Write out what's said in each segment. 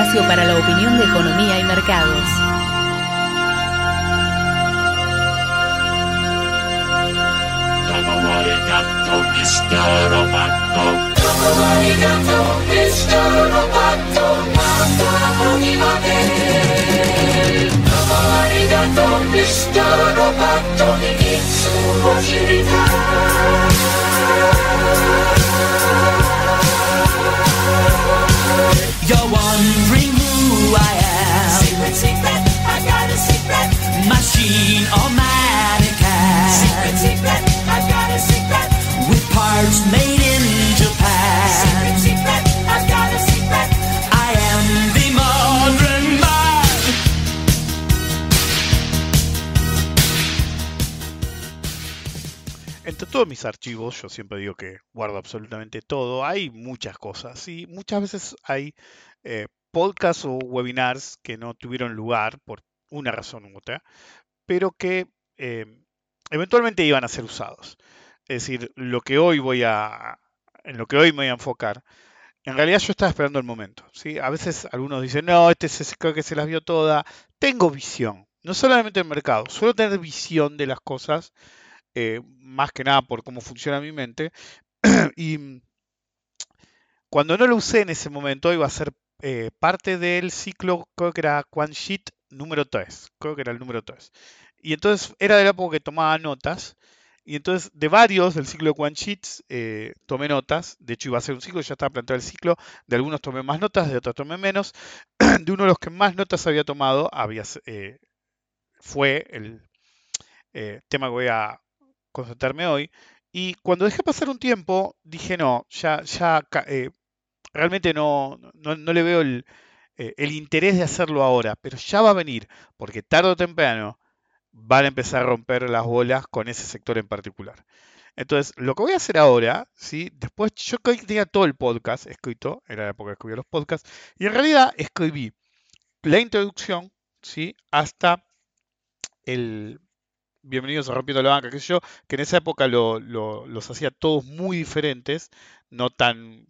espacio para la opinión de economía y mercados. You're wondering who I am. Secret, secret, I got a secret. Machine or mannequin. Secret, secret, I got a secret. With parts made in Japan. Secret, secret, I got a secret. I am the modern man. Entre todos mis archivos, yo siempre digo que guardo absolutamente todo. Hay muchas cosas y muchas veces hay eh, podcasts o webinars que no tuvieron lugar por una razón u otra, pero que eh, eventualmente iban a ser usados. Es decir, lo que hoy voy a, en lo que hoy me voy a enfocar, en realidad yo estaba esperando el momento. ¿sí? A veces algunos dicen, no, este se, creo que se las vio toda. Tengo visión, no solamente en el mercado, suelo tener visión de las cosas eh, más que nada por cómo funciona mi mente. y cuando no lo usé en ese momento, iba a ser eh, parte del ciclo, creo que era Quan Sheet número 3. Creo que era el número 3. Y entonces era de la época que tomaba notas. Y entonces de varios del ciclo de Quan Sheets eh, tomé notas. De hecho iba a ser un ciclo, ya estaba planteado el ciclo. De algunos tomé más notas, de otros tomé menos. De uno de los que más notas había tomado había, eh, fue el tema que voy a concentrarme hoy. Y cuando dejé pasar un tiempo, dije, no, ya, ya realmente no, no, no le veo el, eh, el interés de hacerlo ahora, pero ya va a venir, porque tarde o temprano van a empezar a romper las bolas con ese sector en particular. Entonces, lo que voy a hacer ahora, ¿sí? después yo tenía todo el podcast escrito, era la época que escribía los podcasts, y en realidad escribí la introducción ¿sí? hasta el Bienvenidos a Rompiendo la Banca, qué yo, que en esa época lo- lo- los hacía todos muy diferentes, no tan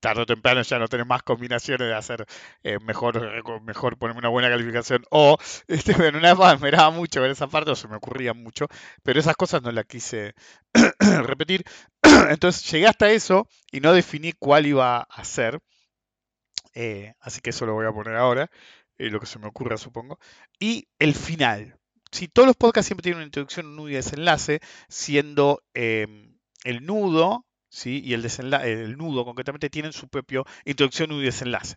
tarde o temprano ya no tenés más combinaciones de hacer eh, mejor, mejor ponerme una buena calificación. O este, en una época me daba mucho ver esa parte, o se me ocurría mucho, pero esas cosas no las quise repetir. Entonces llegué hasta eso y no definí cuál iba a hacer. eh, así que eso lo voy a poner ahora, eh, lo que se me ocurra, supongo. Y el final. Si todos los podcasts siempre tienen una introducción, un nudo y desenlace, siendo em, el nudo, ¿sí? Y el, el nudo concretamente tienen su propio introducción, nudo y desenlace.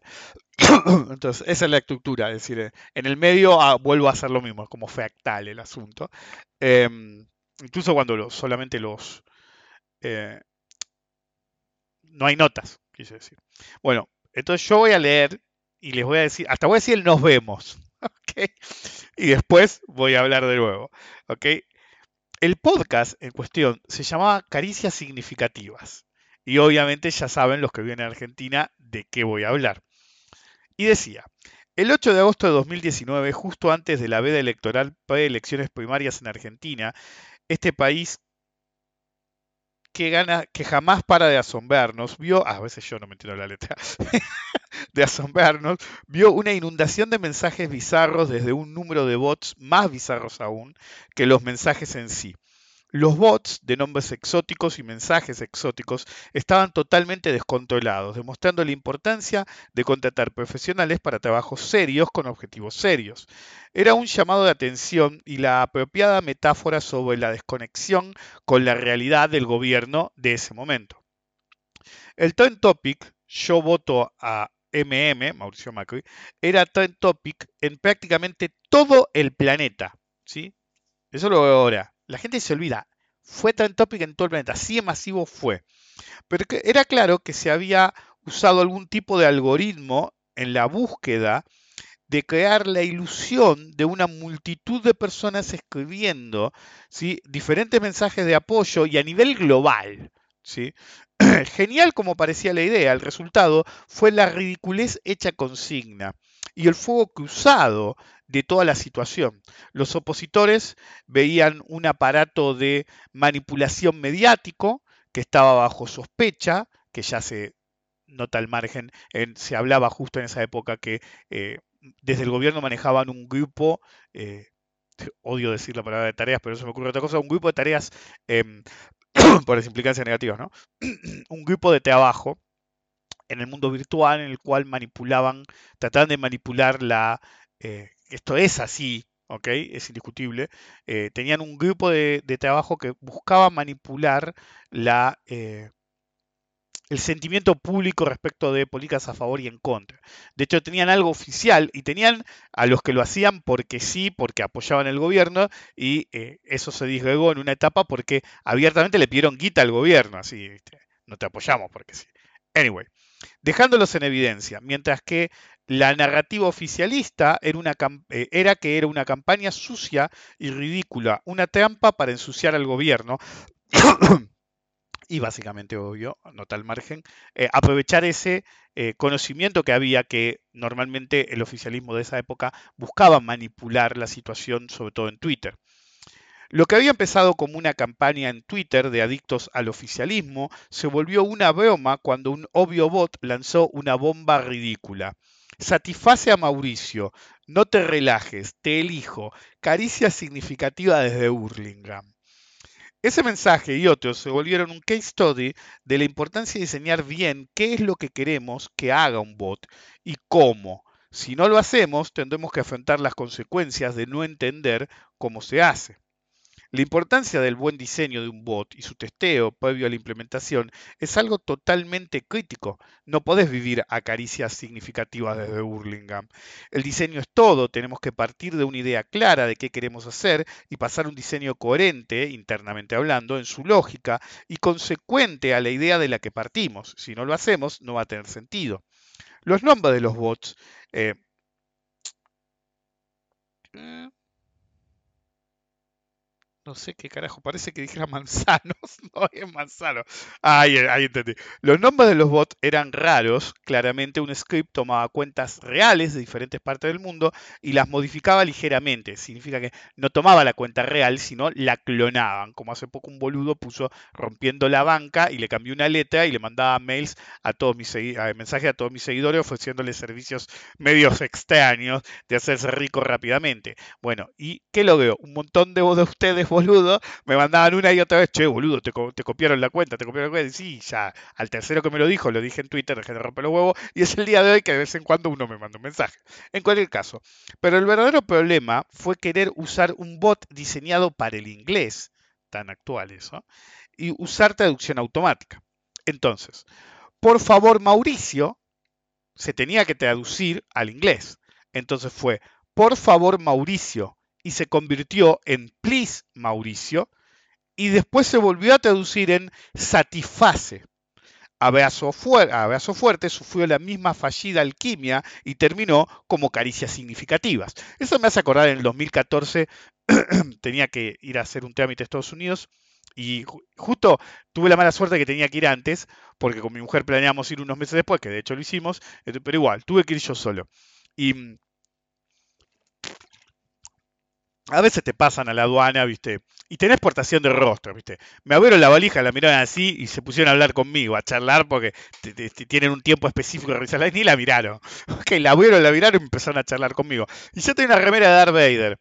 Entonces, esa es la estructura. Es decir, en el medio ah, vuelvo a hacer lo mismo, es como fractal el asunto. Em, incluso cuando solamente los... eh, no hay notas, quise decir. Bueno, entonces yo voy a leer y les voy a decir, hasta voy a decir el nos vemos. ¿Ok? Y después voy a hablar de nuevo. ¿ok? El podcast en cuestión se llamaba Caricias Significativas. Y obviamente ya saben los que viven en Argentina de qué voy a hablar. Y decía, el 8 de agosto de 2019, justo antes de la veda electoral pre-elecciones primarias en Argentina, este país que gana, que jamás para de asombrarnos, vio, ah, a veces yo no me entiendo la letra, de asombrarnos, vio una inundación de mensajes bizarros desde un número de bots más bizarros aún que los mensajes en sí. Los bots de nombres exóticos y mensajes exóticos estaban totalmente descontrolados, demostrando la importancia de contratar profesionales para trabajos serios con objetivos serios. Era un llamado de atención y la apropiada metáfora sobre la desconexión con la realidad del gobierno de ese momento. El trend topic, yo voto a MM, Mauricio Macri, era trend topic en prácticamente todo el planeta. ¿sí? Eso lo veo ahora. La gente se olvida. Fue trend topic en todo el planeta. Así de masivo fue. Pero era claro que se había usado algún tipo de algoritmo en la búsqueda de crear la ilusión de una multitud de personas escribiendo diferentes mensajes de apoyo y a nivel global. ¿sí? Genial como parecía la idea, el resultado fue la ridiculez hecha consigna y el fuego cruzado de toda la situación. Los opositores veían un aparato de manipulación mediático que estaba bajo sospecha, que ya se nota al margen, en- se hablaba justo en esa época que eh, desde el gobierno manejaban un grupo, eh, odio decir la palabra de tareas, pero eso me ocurre otra cosa, un grupo de tareas em, por las implicancias negativas, ¿no? un grupo de trabajo en el mundo virtual en el cual manipulaban, trataban de manipular la... eh, esto es así, ¿ok? Es indiscutible. eh, tenían un grupo de, trabajo que buscaba manipular la, eh, el sentimiento público respecto de políticas a favor y en contra. De hecho, tenían algo oficial y tenían a los que lo hacían porque sí, porque apoyaban el gobierno y eh, eso se disgregó en una etapa porque abiertamente le pidieron guita al gobierno, así, no te apoyamos porque sí. Anyway, dejándolos en evidencia, mientras que la narrativa oficialista era, una eh, era que era una campaña sucia y ridícula, una trampa para ensuciar al gobierno y básicamente, obvio, nota al margen, eh, aprovechar ese eh, conocimiento que había que normalmente el oficialismo de esa época buscaba manipular la situación, sobre todo en Twitter. Lo que había empezado como una campaña en Twitter de adictos al oficialismo se volvió una broma cuando un obvio bot lanzó una bomba ridícula. Satisface a Mauricio, no te relajes, te elijo, caricia significativa desde Hurlingham. Ese mensaje y otros se volvieron un case study de la importancia de diseñar bien qué es lo que queremos que haga un bot y cómo. Si no lo hacemos, tendremos que afrontar las consecuencias de no entender cómo se hace. La importancia del buen diseño de un bot y su testeo previo a la implementación es algo totalmente crítico. No podés vivir a caricias significativas desde Hurlingham. El diseño es todo, tenemos que partir de una idea clara de qué queremos hacer y pasar un diseño coherente, internamente hablando, en su lógica y consecuente a la idea de la que partimos. Si no lo hacemos, no va a tener sentido. Los nombres de los bots. eh, no sé qué carajo, parece que dijera manzanos, no es manzano. Ahí, ahí entendí. Los nombres de los bots eran raros, claramente un script tomaba cuentas reales de diferentes partes del mundo y las modificaba ligeramente. Significa que no tomaba la cuenta real, sino la clonaban, como hace poco un boludo puso rompiendo la banca y le cambió una letra y le mandaba mails a todos mis mensajes a todos mis seguidores ofreciéndoles servicios medios extraños de hacerse rico rápidamente. Bueno, ¿y qué lo veo? Un montón de, de ustedes, boludo, me mandaban una y otra vez, che, boludo, te, co- te copiaron la cuenta, te copiaron la cuenta. Y sí, ya, al tercero que me lo dijo, lo dije en Twitter, dejé de romper los huevos, y es el día de hoy que de vez en cuando uno me manda un mensaje. En cualquier caso, pero el verdadero problema fue querer usar un bot diseñado para el inglés, tan actual eso, y usar traducción automática. Entonces, por favor, Mauricio, se tenía que traducir al inglés. Entonces fue, por favor, Mauricio, y se convirtió en please, Mauricio, y después se volvió a traducir en satisface. Abrazo, fuer- abrazo fuerte sufrió la misma fallida alquimia y terminó como caricias significativas. Eso me hace acordar en el 2014 tenía que ir a hacer un trámite a Estados Unidos y ju- justo tuve la mala suerte que tenía que ir antes, porque con mi mujer planeamos ir unos meses después, que de hecho lo hicimos, eh, pero igual, tuve que ir yo solo. Y mm, a veces te pasan a la aduana, ¿viste? Y tenés exportación de rostro, ¿viste? Me abrieron la valija, la miraron así y se pusieron a hablar conmigo, a charlar porque te- tienen un tiempo específico de revisarla. Ni la miraron. Ok, la abrieron, la miraron y empezaron a charlar conmigo. Y yo tenía una remera de Darth Vader.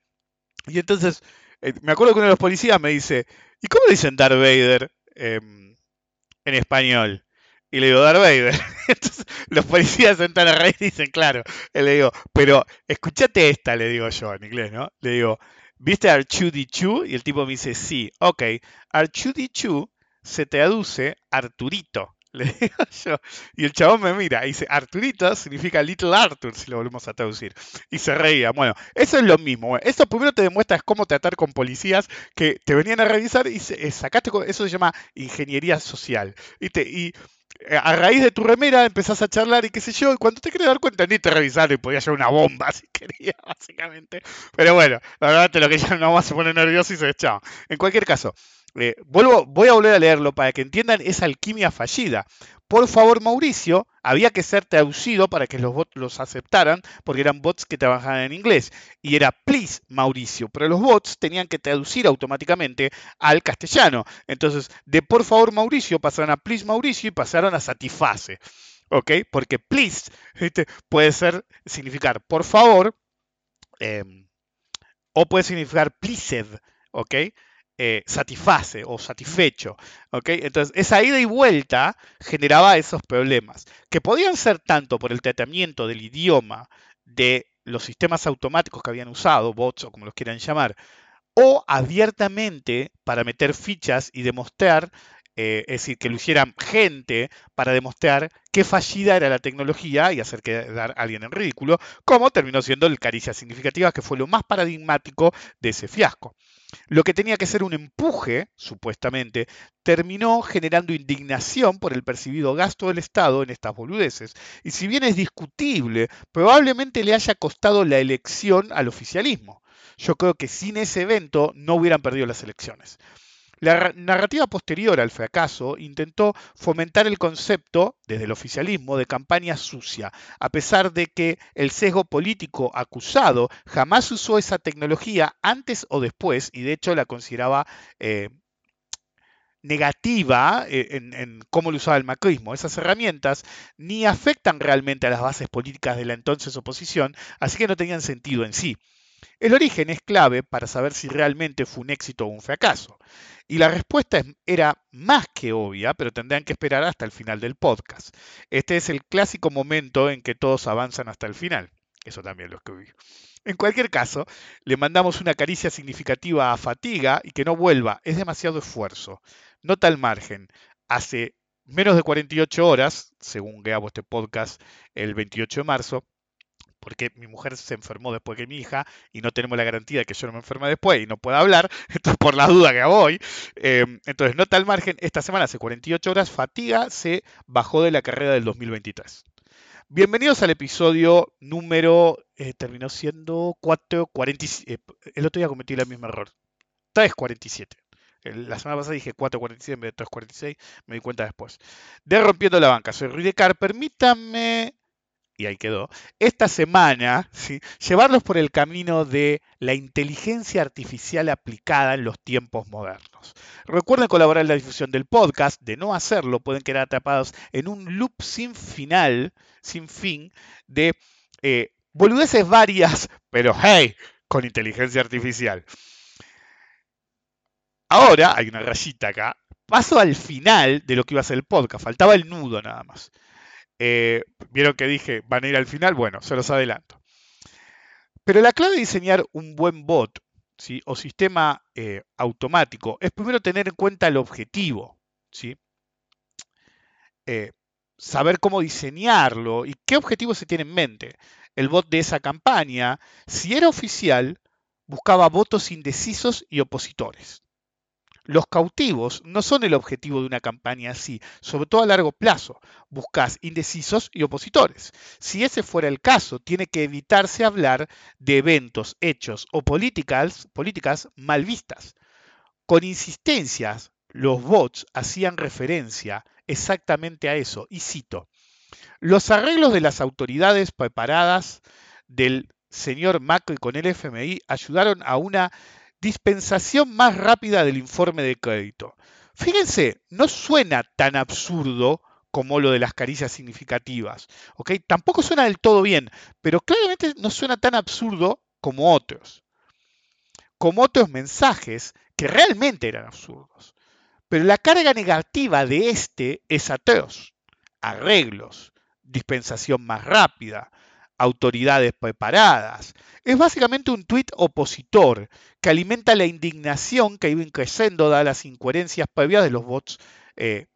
Y entonces, eh, me acuerdo que uno de los policías me dice, ¿y cómo dicen Darth Vader em, en español? Y le digo, Darth Vader. Entonces, los policías sentan a reír y dicen, claro. Y le digo, pero escuchate esta, le digo yo en inglés, ¿no? Le digo, ¿viste R2D2? Y el tipo me dice, sí, ok. R2D2 se traduce Arturito. Le digo yo. Y el chabón me mira y dice, Arturito significa Little Arthur, si lo volvemos a traducir. Y se reía. Bueno, eso es lo mismo. Eso primero te demuestra es cómo tratar con policías que te venían a revisar y eh, sacaste, eso se llama ingeniería social. Y eh, a raíz de tu remera empezás a charlar y qué sé yo, y cuando te querés dar cuenta ni te revisaron y podías llevar una bomba si querías, básicamente. Pero bueno, la verdad te lo que ya nomás se pone nervioso y se echaba. En cualquier caso, eh, vuelvo, voy a volver a leerlo para que entiendan esa alquimia fallida. Por favor Mauricio había que ser traducido para que los bots los aceptaran, porque eran bots que trabajaban en inglés. Y era please Mauricio, pero los bots tenían que traducir automáticamente al castellano. Entonces, de por favor Mauricio pasaron a please Mauricio y pasaron a satisface. ¿Ok? Porque please puede ser, significar por favor, eh, o puede significar pleased, ¿ok? Eh, satisface o satisfecho. ¿ok? Entonces, esa ida y vuelta generaba esos problemas, que podían ser tanto por el tratamiento del idioma de los sistemas automáticos que habían usado, bots o como los quieran llamar, o abiertamente para meter fichas y demostrar, eh, es decir, que lo hicieran gente para demostrar qué fallida era la tecnología y hacer quedar a alguien en ridículo, como terminó siendo el Caricia Significativa, que fue lo más paradigmático de ese fiasco. Lo que tenía que ser un empuje, supuestamente, terminó generando indignación por el percibido gasto del Estado en estas boludeces. Y si bien es discutible, probablemente le haya costado la elección al oficialismo. Yo creo que sin ese evento no hubieran perdido las elecciones. La narrativa posterior al fracaso intentó fomentar el concepto, desde el oficialismo, de campaña sucia, a pesar de que el sesgo político acusado jamás usó esa tecnología antes o después, y de hecho la consideraba eh, negativa eh, en, en, cómo lo usaba el macrismo. Esas herramientas ni afectan realmente a las bases políticas de la entonces oposición, así que no tenían sentido en sí. El origen es clave para saber si realmente fue un éxito o un fracaso. Y la respuesta era más que obvia, pero tendrán que esperar hasta el final del podcast. Este es el clásico momento en que todos avanzan hasta el final. Eso también lo escribí. En cualquier caso, le mandamos una caricia significativa a Fatiga y que no vuelva. Es demasiado esfuerzo. Nota al margen. Hace menos de 48 horas, según grabo este podcast el 28 de marzo, porque mi mujer se enfermó después que mi hija y no tenemos la garantía de que yo no me enferme después y no pueda hablar, por la duda que voy. Eh, entonces, nota al margen, esta semana hace 48 horas, Fatiga se bajó de la carrera del 2023. Bienvenidos al episodio número, eh, terminó siendo 447, eh, el otro día cometí el mismo error, 347. La semana pasada dije 4.46 en vez de 3.46, me di cuenta después. De Rompiendo la Banca, soy Rudy Car. Permítanme y ahí quedó, esta semana, ¿sí? llevarlos por el camino de la inteligencia artificial aplicada en los tiempos modernos. Recuerden colaborar en la difusión del podcast, de no hacerlo pueden quedar atrapados en un loop sin final, sin fin, de eh, boludeces varias, pero hey, con inteligencia artificial. Ahora, hay una rayita acá, paso al final de lo que iba a ser el podcast, faltaba el nudo nada más. Eh, Vieron que dije, van a ir al final, bueno, se los adelanto. Pero la clave de diseñar un buen bot o sistema eh, automático es primero tener en cuenta el objetivo. ¿sí? Eh, saber cómo diseñarlo y qué objetivo se tiene en mente. El bot de esa campaña, si era oficial, buscaba votos indecisos y opositores. Los cautivos no son el objetivo de una campaña así, sobre todo a largo plazo. Buscas indecisos y opositores. Si ese fuera el caso, tiene que evitarse hablar de eventos, hechos o políticas, políticas mal vistas. Con insistencias, los bots hacían referencia exactamente a eso, y cito, los arreglos de las autoridades preparadas del señor Macri con el FMI ayudaron a una dispensación más rápida del informe de crédito. Fíjense, no suena tan absurdo como lo de las caricias significativas. ¿ok? Tampoco suena del todo bien, pero claramente no suena tan absurdo como otros. Como otros mensajes que realmente eran absurdos. Pero la carga negativa de este es atroz. Arreglos, dispensación más rápida, autoridades preparadas. Es básicamente un tuit opositor que alimenta la indignación que iba creciendo dadas las incoherencias previas de los bots eh,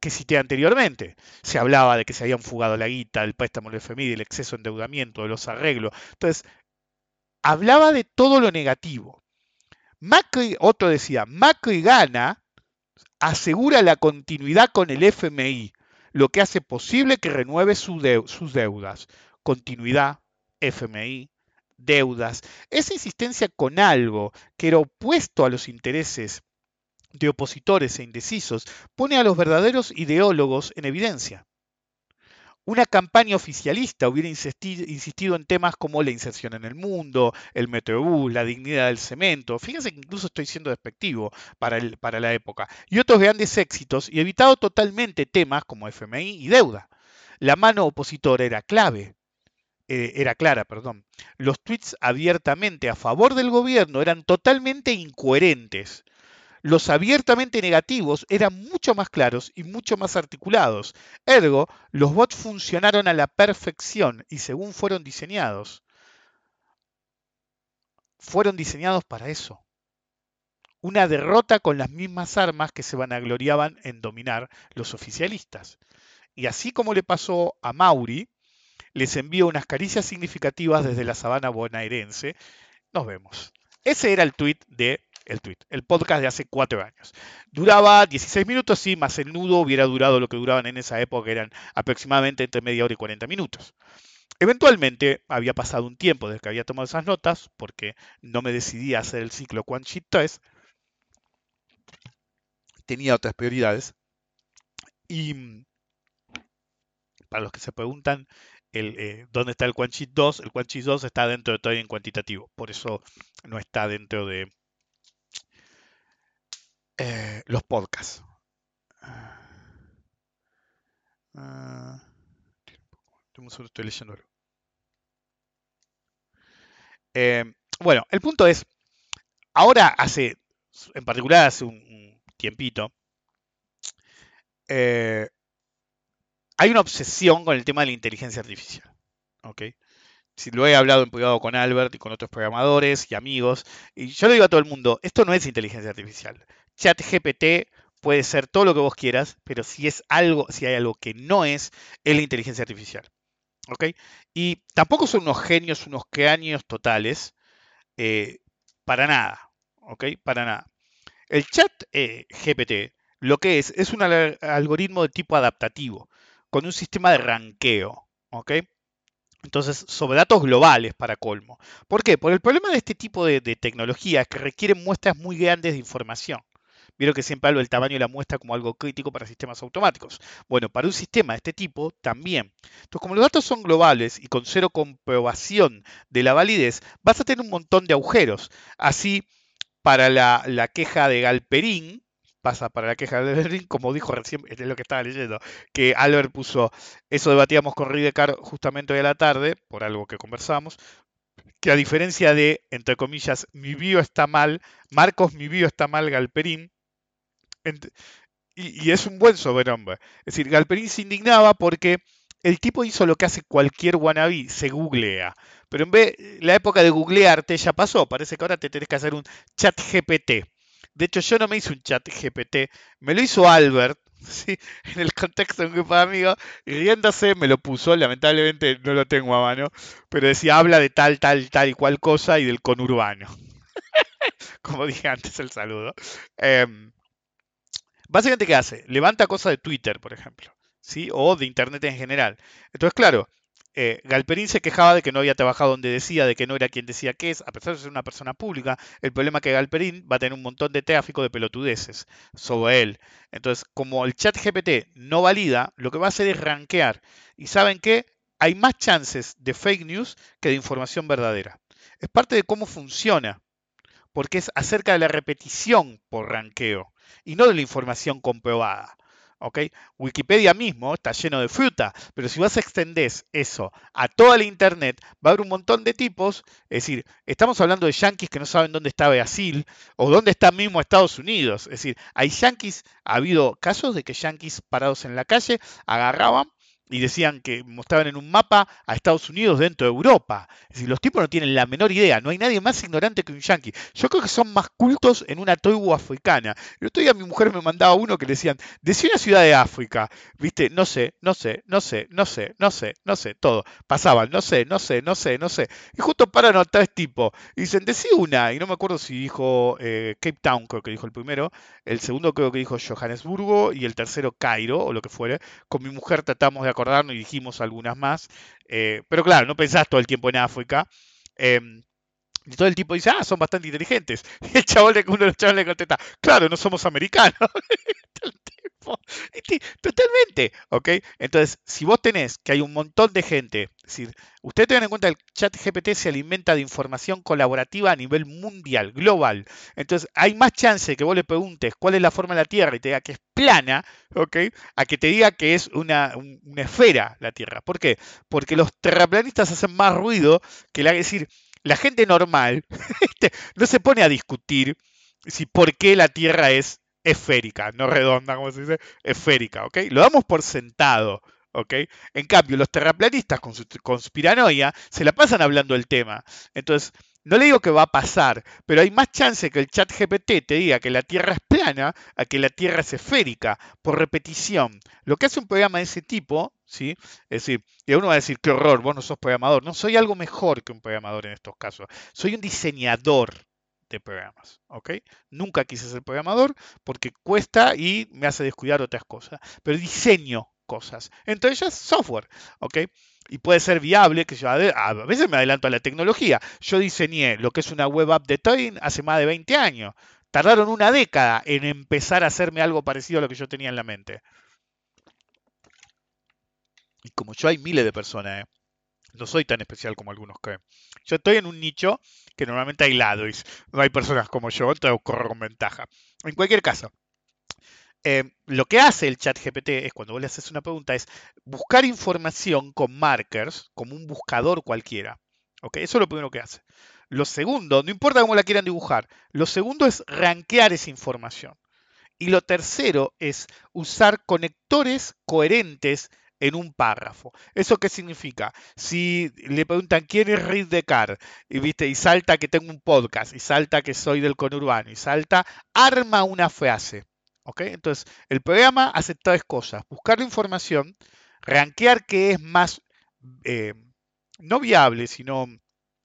que cité anteriormente. Se hablaba de que se habían fugado la guita, del préstamo del FMI, del exceso de endeudamiento, de los arreglos. Entonces, hablaba de todo lo negativo. Macri, otro decía, Macri gana, asegura la continuidad con el FMI, lo que hace posible que renueve sus deudas continuidad, FMI, deudas, esa insistencia con algo que era opuesto a los intereses de opositores e indecisos pone a los verdaderos ideólogos en evidencia. Una campaña oficialista hubiera insisti- insistido en temas como la inserción en el mundo, el metrobús, la dignidad del cemento, fíjense que incluso estoy siendo despectivo para, para la época, y otros grandes éxitos, y evitado totalmente temas como FMI y deuda. La mano opositora era clave, eh, era clara, perdón. Los tweets abiertamente a favor del gobierno eran totalmente incoherentes. Los abiertamente negativos eran mucho más claros y mucho más articulados. Ergo, los bots funcionaron a la perfección y según fueron diseñados. Fueron diseñados para eso. Una derrota con las mismas armas que se vanagloriaban en dominar los oficialistas. Y así como le pasó a Mauri, les envío unas caricias significativas desde la sabana bonaerense. Nos vemos. Ese era el tweet de el tweet, el podcast de hace cuatro años. Duraba 16 minutos, sí, más el nudo hubiera durado lo que duraban en esa época, que eran aproximadamente entre media hora y 40 minutos. Eventualmente había pasado un tiempo desde que había tomado esas notas, porque no me decidí a hacer el ciclo Sheet 3. Tenía otras prioridades. Y mm, para los que se preguntan el, eh, dónde está el Sheet 2, el Sheet 2 está dentro de en cuantitativo, por eso no está dentro de eh, los podcasts. Segundo, estoy. Eh, bueno, el punto es, ahora hace, en particular hace un, un tiempito, eh, hay una obsesión con el tema de la inteligencia artificial. ¿ok? Si lo he hablado en privado con Albert y con otros programadores y amigos, y yo le digo a todo el mundo, esto no es inteligencia artificial. ChatGPT puede ser todo lo que vos quieras, pero si es algo, si hay algo que no es, es la inteligencia artificial. ¿Ok? Y tampoco son unos genios, unos cráneos totales, eh, para nada. ¿Ok? Para nada. El chat eh, GPT lo que es es un al- algoritmo de tipo adaptativo, con un sistema de ranqueo. ¿Ok? Entonces, sobre datos globales para colmo. ¿Por qué? Por el problema de este tipo de, de tecnología que requieren muestras muy grandes de información. Vieron que siempre hablo del tamaño de la muestra como algo crítico para sistemas automáticos. Bueno, para un sistema de este tipo también. Entonces, como los datos son globales y con cero comprobación de la validez, vas a tener un montón de agujeros. Así, para la, la queja de Galperín, pasa para la queja de Galperín, como dijo recién, es lo que estaba leyendo, que Albert puso, eso debatíamos con Ridecar justamente hoy a la tarde, por algo que conversamos, que a diferencia de, entre comillas, mi bio está mal, Marcos, mi bio está mal, Galperín, y, y es un buen sobrenombre. Es decir, Galperín se indignaba porque el tipo hizo lo que hace cualquier wannabe, se googlea. Pero en vez, la época de googlearte ya pasó, parece que ahora te tenés que hacer un chat GPT. De hecho, yo no me hice un chat GPT, me lo hizo Albert, ¿sí? en el contexto de un grupo de amigos, y riéndose me lo puso, lamentablemente no lo tengo a mano, pero decía, habla de tal, tal, tal y cual cosa y del conurbano. Como dije antes, el saludo. Em, básicamente, ¿qué hace? Levanta cosas de Twitter, por ejemplo, ¿sí? O de Internet en general. Entonces, claro, eh, Galperín se quejaba de que no había trabajado donde decía, de que no era quien decía que es, a pesar de ser una persona pública, el problema es que Galperín va a tener un montón de tráfico de pelotudeces sobre él. Entonces, como el chat GPT no valida, lo que va a hacer es rankear. ¿Y saben qué? Hay más chances de fake news que de información verdadera. Es parte de cómo funciona, porque es acerca de la repetición por ranqueo y no de la información comprobada. ¿Ok? Wikipedia mismo está lleno de fruta, pero si vas a extender eso a toda la internet, va a haber un montón de tipos. Es decir, estamos hablando de yanquis que no saben dónde está Brasil o dónde está mismo Estados Unidos. Es decir, hay yanquis, ha habido casos de que yanquis parados en la calle agarraban y decían que mostraban en un mapa a Estados Unidos dentro de Europa. Es decir, los tipos no tienen la menor idea, no hay nadie más ignorante que un yanqui. Yo creo que son más cultos en una tribu africana. El otro día mi mujer me mandaba uno que le decían, decía una ciudad de África, viste, no sé, no sé, no sé, no sé, no sé, no sé, todo. Pasaban, no sé, no sé, no sé, no sé. Y justo paran a tres tipos. Y dicen, decí una, y no me acuerdo si dijo eh, Cape Town, creo que dijo el primero, el segundo creo que dijo Johannesburgo y el tercero Cairo, o lo que fuere. Con mi mujer tratamos de acordarnos y dijimos algunas más. Eh, pero claro, no pensás todo el tiempo en África. Em, Y todo el tipo dice, ah, son bastante inteligentes. Y el chabón, uno de los chavales le contesta, claro, no somos americanos. Este, Totalmente, ¿ok? Entonces, si vos tenés que hay un montón de gente, ustedes tengan en cuenta que el chat GPT se alimenta de información colaborativa a nivel mundial, global. Entonces, hay más chance que vos le preguntes cuál es la forma de la Tierra y te diga que es plana, ¿ok? A que te diga que es una, un- una esfera la Tierra. ¿Por qué? Porque los terraplanistas hacen más ruido que la, es decir, la gente normal ¿viste? no se pone a discutir si por qué la Tierra es esférica, no redonda, como se dice, esférica, ¿ok? Lo damos por sentado, ¿ok? En cambio, los terraplanistas con su conspiranoia se la pasan hablando del tema. Entonces, no le digo que va a pasar, pero hay más chance que el chat GPT te diga que la Tierra es plana a que la Tierra es esférica, por repetición. Lo que hace un programa de ese tipo, ¿sí? Es decir, y uno va a decir, qué horror, vos no sos programador. No, soy algo mejor que un programador en estos casos. Soy un diseñador de programas, ¿ok? Nunca quise ser programador porque cuesta y me hace descuidar otras cosas. Pero diseño cosas, entre ellas software, ¿ok? Y puede ser viable, que yo a veces me adelanto a la tecnología. Yo diseñé lo que es una web app de Toyn hace más de 20 años. Tardaron una década en empezar a hacerme algo parecido a lo que yo tenía en la mente. Y como yo hay miles de personas, ¿eh? no soy tan especial como algunos creen. Yo estoy en un nicho que normalmente hay lados, no hay personas como yo, entonces corro con ventaja. En cualquier caso, eh, lo que hace el chat GPT es cuando vos le haces una pregunta es buscar información con markers, como un buscador cualquiera. ¿ok? Eso es lo primero que hace. Lo segundo, no importa cómo la quieran dibujar, lo segundo es rankear esa información. Y lo tercero es usar conectores coherentes en un párrafo. ¿Eso qué significa? Si le preguntan quién es Reed Descartes y viste y salta que tengo un podcast y salta que soy del conurbano y salta arma una frase. ¿ok? Entonces el programa hace tres cosas: buscar la información, rankear qué es más eh, no viable, sino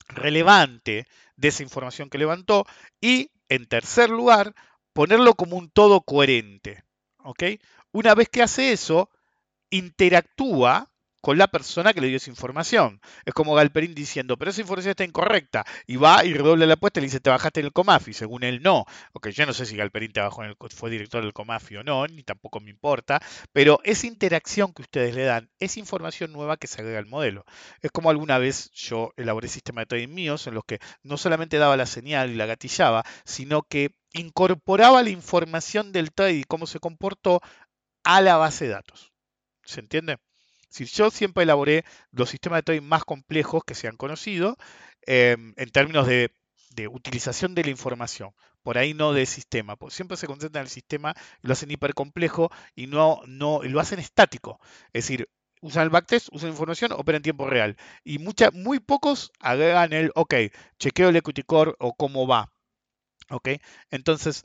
relevante de esa información que levantó y en tercer lugar ponerlo como un todo coherente. ¿ok? Una vez que hace eso, interactúa con la persona que le dio esa información. Es como Galperín diciendo, pero esa información está incorrecta. Y va y redobla la apuesta y le dice, te bajaste en el Comafi. Según él, no. Ok, yo no sé si Galperín trabajó en el, fue director del Comafi o no, ni tampoco me importa. Pero esa interacción que ustedes le dan es información nueva que se agrega al modelo. Es como alguna vez yo elaboré sistemas de trading míos en los que no solamente daba la señal y la gatillaba, sino que incorporaba la información del trade y cómo se comportó a la base de datos. ¿Se entiende? Si yo siempre elaboré los sistemas de trading más complejos que se han conocido eh, en términos de, utilización de la información. Por ahí no de sistema. Porque siempre se concentran en el sistema, lo hacen hipercomplejo y no, no lo hacen estático. Es decir, usan el backtest, usan información, operan en tiempo real. Y mucha, muy pocos agregan el, ok, chequeo el equity core o cómo va. ¿Ok? Entonces,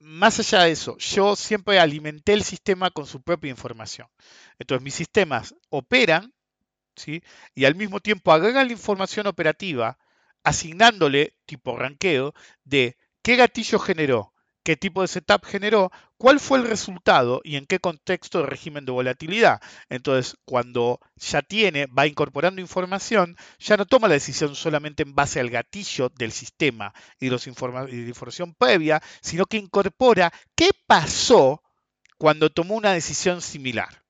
más allá de eso, yo siempre alimenté el sistema con su propia información. Entonces, mis sistemas operan, ¿sí? Y al mismo tiempo agregan la información operativa, asignándole, tipo ranqueo, de qué gatillo generó, qué tipo de setup generó, cuál fue el resultado y en qué contexto de régimen de volatilidad. Entonces, cuando ya tiene, va incorporando información, ya no toma la decisión solamente en base al gatillo del sistema y de, los información previa, sino que incorpora qué pasó cuando tomó una decisión similar.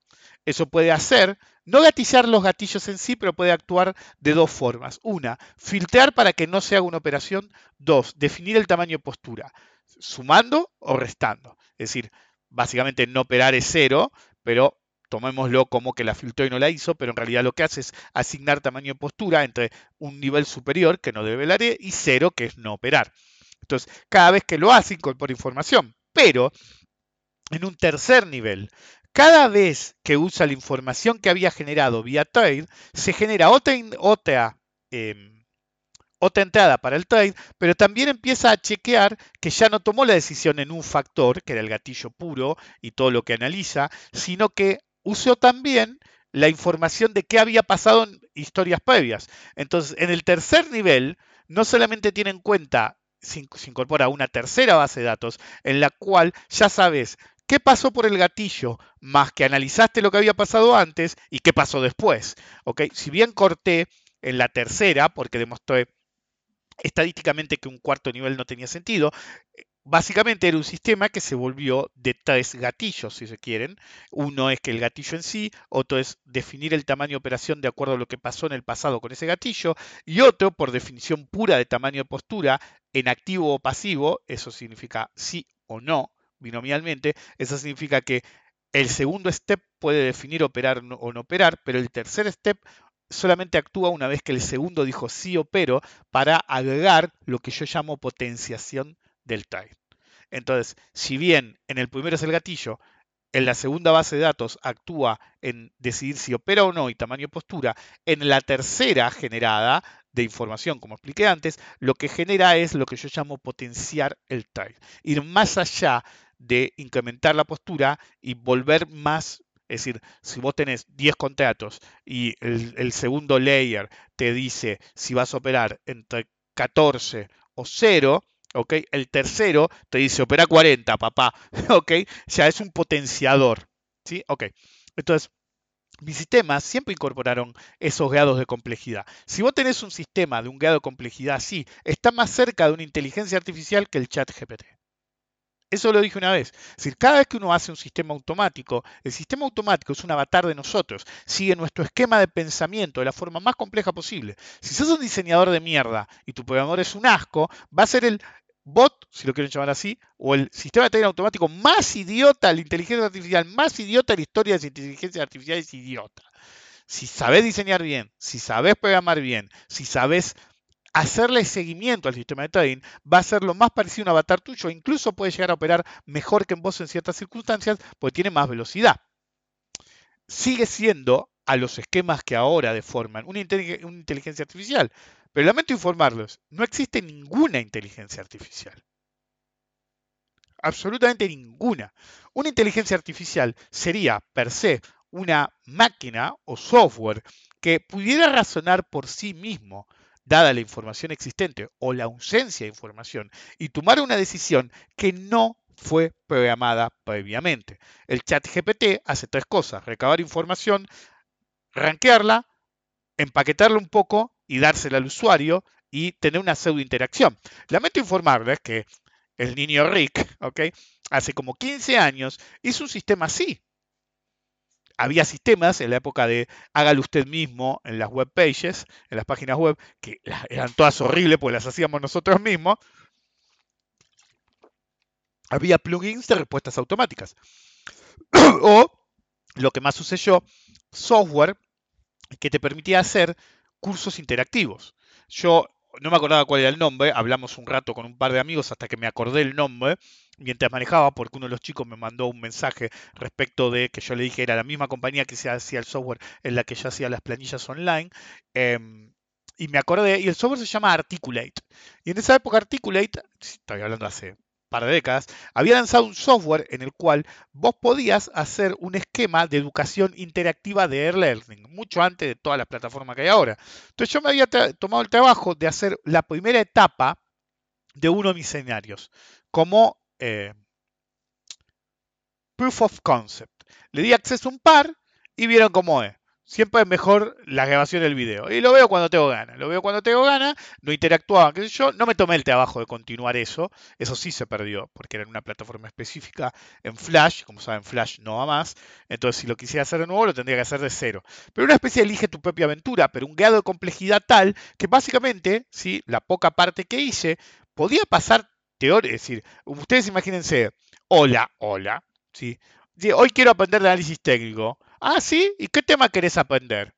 Eso puede hacer, no gatillar los gatillos en sí, pero puede actuar de dos formas. Una, filtrar para que no se haga una operación. Dos, definir el tamaño de postura sumando o restando. Es decir, básicamente no operar es cero, pero tomémoslo como que la filtró y no la hizo, pero en realidad lo que hace es asignar tamaño de postura entre un nivel superior, que no debe el área, y cero, que es no operar. Entonces, cada vez que lo hace, incorpora información. Pero, en un tercer nivel, cada vez que usa la información que había generado vía trade, se genera otra, otra eh, otra entrada para el trade, pero también empieza a chequear que ya no tomó la decisión en un factor, que era el gatillo puro y todo lo que analiza, sino que usó también la información de qué había pasado en historias previas. Entonces, en el tercer nivel, no solamente tiene en cuenta, se, incorpora una tercera base de datos en la cual ya sabes qué pasó por el gatillo, más que analizaste lo que había pasado antes y qué pasó después. ¿ok? Si bien corté en la tercera, porque demostré estadísticamente que un cuarto nivel no tenía sentido. Básicamente era un sistema que se volvió de tres gatillos, si se quieren. Uno es que el gatillo en sí, otro es definir el tamaño de operación de acuerdo a lo que pasó en el pasado con ese gatillo, y otro, por definición pura de tamaño de postura, en activo o pasivo, eso significa sí o no, binomialmente, eso significa que el segundo step puede definir operar o no operar, pero el tercer step solamente actúa una vez que el segundo dijo sí opero para agregar lo que yo llamo potenciación del try. Entonces, si bien en el primero es el gatillo, en la segunda base de datos actúa en decidir si opera o no y tamaño de postura, en la tercera generada de información, como expliqué antes, lo que genera es lo que yo llamo potenciar el try. Ir más allá de incrementar la postura y volver más, es decir, si vos tenés 10 contratos y el, segundo layer te dice si vas a operar entre 14 o 0, ¿ok? El tercero te dice opera 40, papá, ¿ok? Ya es un potenciador, ¿sí? Ok. Entonces, mis sistemas siempre incorporaron esos grados de complejidad. Si vos tenés un sistema de un grado de complejidad así, está más cerca de una inteligencia artificial que el chat GPT. Eso lo dije una vez. Es decir, cada vez que uno hace un sistema automático, el sistema automático es un avatar de nosotros, sigue nuestro esquema de pensamiento de la forma más compleja posible. Si sos un diseñador de mierda y tu programador es un asco, va a ser el bot, si lo quieren llamar así, o el sistema de trading automático más idiota, la inteligencia artificial más idiota de la historia de las inteligencias artificiales idiota. Si sabes diseñar bien, si sabes programar bien, si sabes hacerle seguimiento al sistema de trading, va a ser lo más parecido a un avatar tuyo, incluso puede llegar a operar mejor que en vos en ciertas circunstancias, porque tiene más velocidad. Sigue siendo a los esquemas que ahora deforman una, inteligencia artificial, pero lamento informarlos, no existe ninguna inteligencia artificial. Absolutamente ninguna. Una inteligencia artificial sería, per se, una máquina o software que pudiera razonar por sí mismo, dada la información existente o la ausencia de información, y tomar una decisión que no fue programada previamente. El chat GPT hace tres cosas, recabar información, rankearla, empaquetarla un poco y dársela al usuario y tener una pseudo interacción. Lamento informarles que el niño Rick. Hace como 15 años hizo un sistema así. Había sistemas en la época de hágalo usted mismo en las web pages, en las páginas web, que eran todas horribles porque las hacíamos nosotros mismos. Había plugins de respuestas automáticas. o, lo que más sucedió, software que te permitía hacer cursos interactivos. Yo no me acordaba cuál era el nombre, hablamos un rato con un par de amigos hasta que me acordé el nombre mientras manejaba, porque uno de los chicos me mandó un mensaje respecto de que yo le dije era la misma compañía que se hacía el software en la que yo hacía las planillas online. Em, y me acordé, y el software se llama Articulate. Y en esa época Articulate, estoy hablando hace par de décadas, había lanzado un software en el cual vos podías hacer un esquema de educación interactiva de e-learning, mucho antes de todas las plataformas que hay ahora. Entonces yo me había tomado el trabajo de hacer la primera etapa de uno de mis escenarios, como eh, proof of concept. Le di acceso a un par y vieron cómo es siempre es mejor la grabación del video. Y lo veo cuando tengo ganas. Lo veo cuando tengo ganas, no interactuaba, qué sé yo. No me tomé el trabajo de continuar eso. Eso sí se perdió, porque era en una plataforma específica en Flash. Como saben, Flash no va más. Entonces, si lo quisiera hacer de nuevo, lo tendría que hacer de cero. Pero una especie de elige tu propia aventura, pero un grado de complejidad tal que básicamente, ¿sí? la poca parte que hice, podía pasar teoría. Es decir, ustedes imagínense, hola, hola, ¿sí? Hoy quiero aprender de análisis técnico. Ah, sí, ¿y qué tema querés aprender?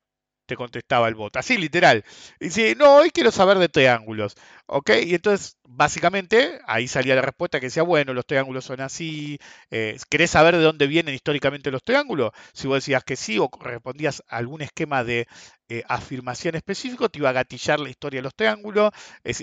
Te contestaba el bot, así literal. Y dice, no, hoy quiero saber de triángulos. ¿Ok? Y entonces, básicamente, ahí salía la respuesta que decía, bueno, los triángulos son así. Eh, ¿Querés saber de dónde vienen históricamente los triángulos? Si vos decías que sí o respondías a algún esquema de eh, afirmación específico, te iba a gatillar la historia de los triángulos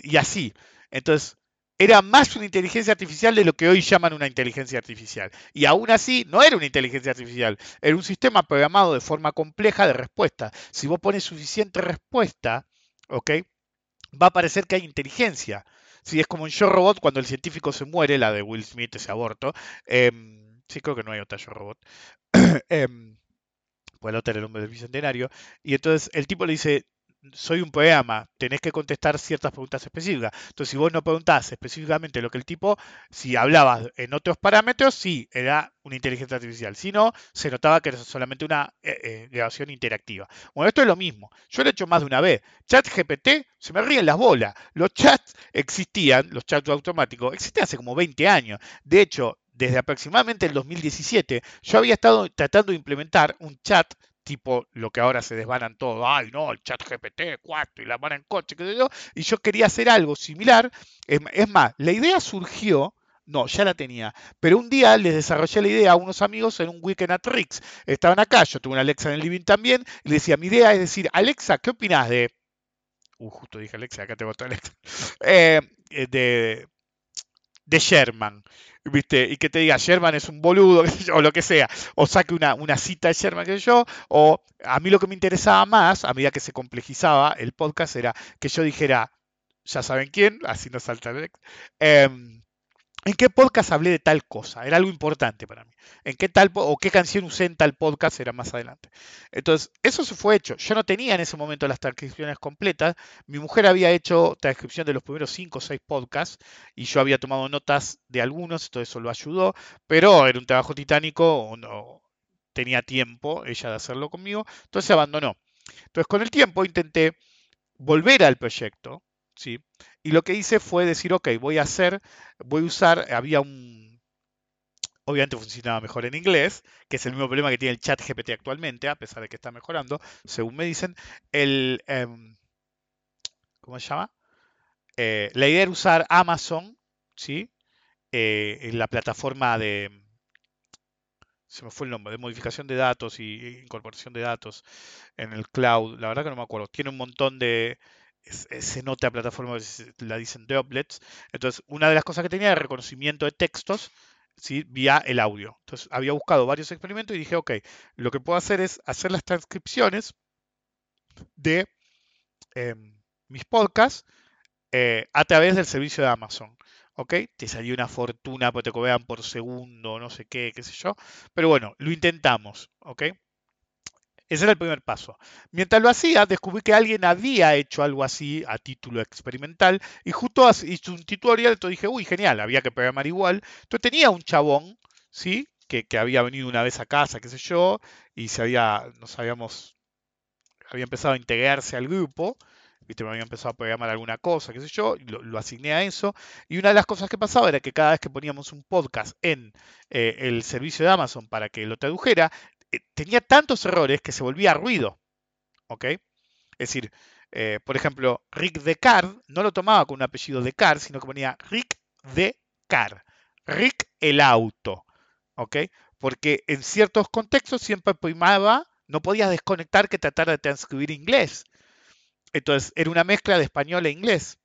y así. Entonces, era más una inteligencia artificial de lo que hoy llaman una inteligencia artificial. Y aún así, no era una inteligencia artificial, era un sistema programado de forma compleja de respuesta. Si vos pones suficiente respuesta, ¿ok? Va a parecer que hay inteligencia. Si es como en Yo Robot, cuando el científico se muere, la de Will Smith, ese aborto. Em, sí, creo que no hay otra Yo Robot. eh, pues el otro el hombre del bicentenario. Y entonces el tipo le dice, soy un programa, tenés que contestar ciertas preguntas específicas. Entonces, si vos no preguntás específicamente lo que el tipo, si hablabas en otros parámetros, sí, era una inteligencia artificial. Si no, se notaba que era solamente una eh, eh, grabación interactiva. Bueno, esto es lo mismo. Yo lo he hecho más de una vez. Chat GPT, se me ríen las bolas. Los chats existían, los chats automáticos, existían hace como 20 años. De hecho, desde aproximadamente el 2017, yo había estado tratando de implementar un chat tipo lo que ahora se desvanan todo, ay no, el chat GPT 4 y la mano en coche, qué sé yo, y yo quería hacer algo similar. Es, más, la idea surgió, no, ya la tenía, pero un día les desarrollé la idea a unos amigos en un weekend at Rix. Estaban acá, yo tuve una Alexa en el living también, y le decía, mi idea es decir, Alexa, ¿qué opinas de... Uh, justo dije Alexa, acá tengo otra Alexa. Eh, de, de Sherman. ¿viste? Y que te diga Sherman es un boludo, o lo que sea, o saque una, una cita de Sherman, sé yo, o a mí lo que me interesaba más, a medida que se complejizaba el podcast, era que yo dijera, ya saben quién, así no salta el em, ¿En qué podcast hablé de tal cosa? Era algo importante para mí. ¿En qué tal o qué canción usé en tal podcast? Era más adelante. Entonces, eso se fue hecho. Yo no tenía en ese momento las transcripciones completas. Mi mujer había hecho transcripción de los primeros 5 o 6 podcasts y yo había tomado notas de algunos, todo eso lo ayudó, pero era un trabajo titánico, no tenía tiempo ella de hacerlo conmigo, entonces se abandonó. Entonces, con el tiempo intenté volver al proyecto, ¿sí? Y lo que hice fue decir, ok, voy a hacer, voy a usar, había un, obviamente funcionaba mejor en inglés, que es el mismo problema que tiene el chat GPT actualmente, a pesar de que está mejorando, según me dicen, el, em, ¿cómo se llama? Eh, la idea era usar Amazon, ¿sí? Eh, en la plataforma de, se me fue el nombre, de modificación de datos y e incorporación de datos en el cloud, la verdad que no me acuerdo, tiene un montón de, es- nota plataforma, la dicen droplets, entonces una de las cosas que tenía era reconocimiento de textos, ¿sí? vía el audio. Entonces había buscado varios experimentos y dije, ok, lo que puedo hacer es hacer las transcripciones de em, mis podcasts eh, a través del servicio de Amazon. ¿Ok? Te salió una fortuna porque te cobran por segundo, no sé qué, qué sé yo. Pero bueno, lo intentamos. ¿Ok? Ese era el primer paso. Mientras lo hacía, descubrí que alguien había hecho algo así a título experimental y justo hizo un tutorial, entonces dije, uy, genial, había que programar igual. Entonces tenía un chabón, ¿sí? Que, había venido una vez a casa, qué sé yo, y se había, nos habíamos, había empezado a integrarse al grupo, ¿viste? Me había empezado a programar alguna cosa, qué sé yo, lo, lo asigné a eso. Y una de las cosas que pasaba era que cada vez que poníamos un podcast en eh, el servicio de Amazon para que lo tradujera, eh, tenía tantos errores que se volvía ruido. ¿Ok? Es decir, eh, por ejemplo, Rick Descartes no lo tomaba con un apellido Descartes, sino que ponía Rick Descartes. Rick el auto. ¿Ok? Porque en ciertos contextos siempre primaba, no podías desconectar que tratar de transcribir inglés. Entonces era una mezcla de español e inglés.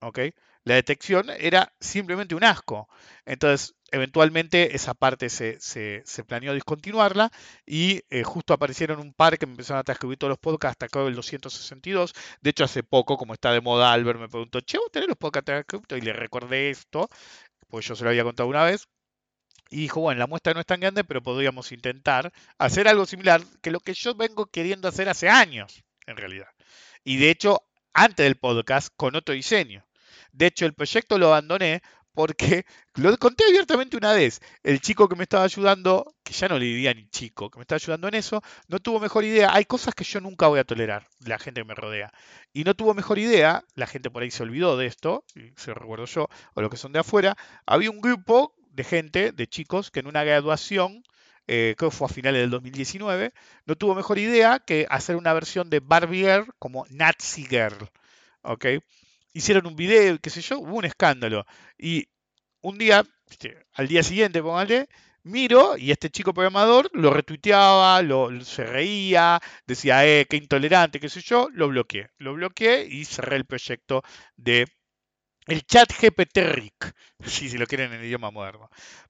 ¿Ok? La detección era simplemente un asco. Entonces, eventualmente esa parte se, planeó discontinuarla y eh, justo aparecieron un par que me empezaron a transcribir todos los podcasts acá el 262. De hecho, hace poco, como está de moda, Albert me preguntó, che, ¿vos tenés los podcasts transcritos? Y le recordé esto, pues yo se lo había contado una vez. Y dijo, bueno, la muestra no es tan grande, pero podríamos intentar hacer algo similar que lo que yo vengo queriendo hacer hace años, en realidad. Y de hecho, antes del podcast, con otro diseño. De hecho, el proyecto lo abandoné porque lo conté abiertamente una vez. El chico que me estaba ayudando, que ya no le diría ni chico, que me estaba ayudando en eso, no tuvo mejor idea. Hay cosas que yo nunca voy a tolerar, la gente que me rodea. Y no tuvo mejor idea, la gente por ahí se olvidó de esto, se lo recuerdo yo, o los que son de afuera. Había un grupo de gente, de chicos, que en una graduación, eh, creo que fue a finales del 2019, no tuvo mejor idea que hacer una versión de Barbie Girl como Nazi Girl. ¿Ok? Hicieron un video, qué sé yo, hubo un escándalo. Y un día, al día siguiente, póngale, miro y este chico programador lo retuiteaba, lo, se reía, decía, eh, qué intolerante, qué sé yo, lo bloqueé. Lo bloqueé y cerré el proyecto de el chat GPT Rick, si, si lo quieren en idioma moderno.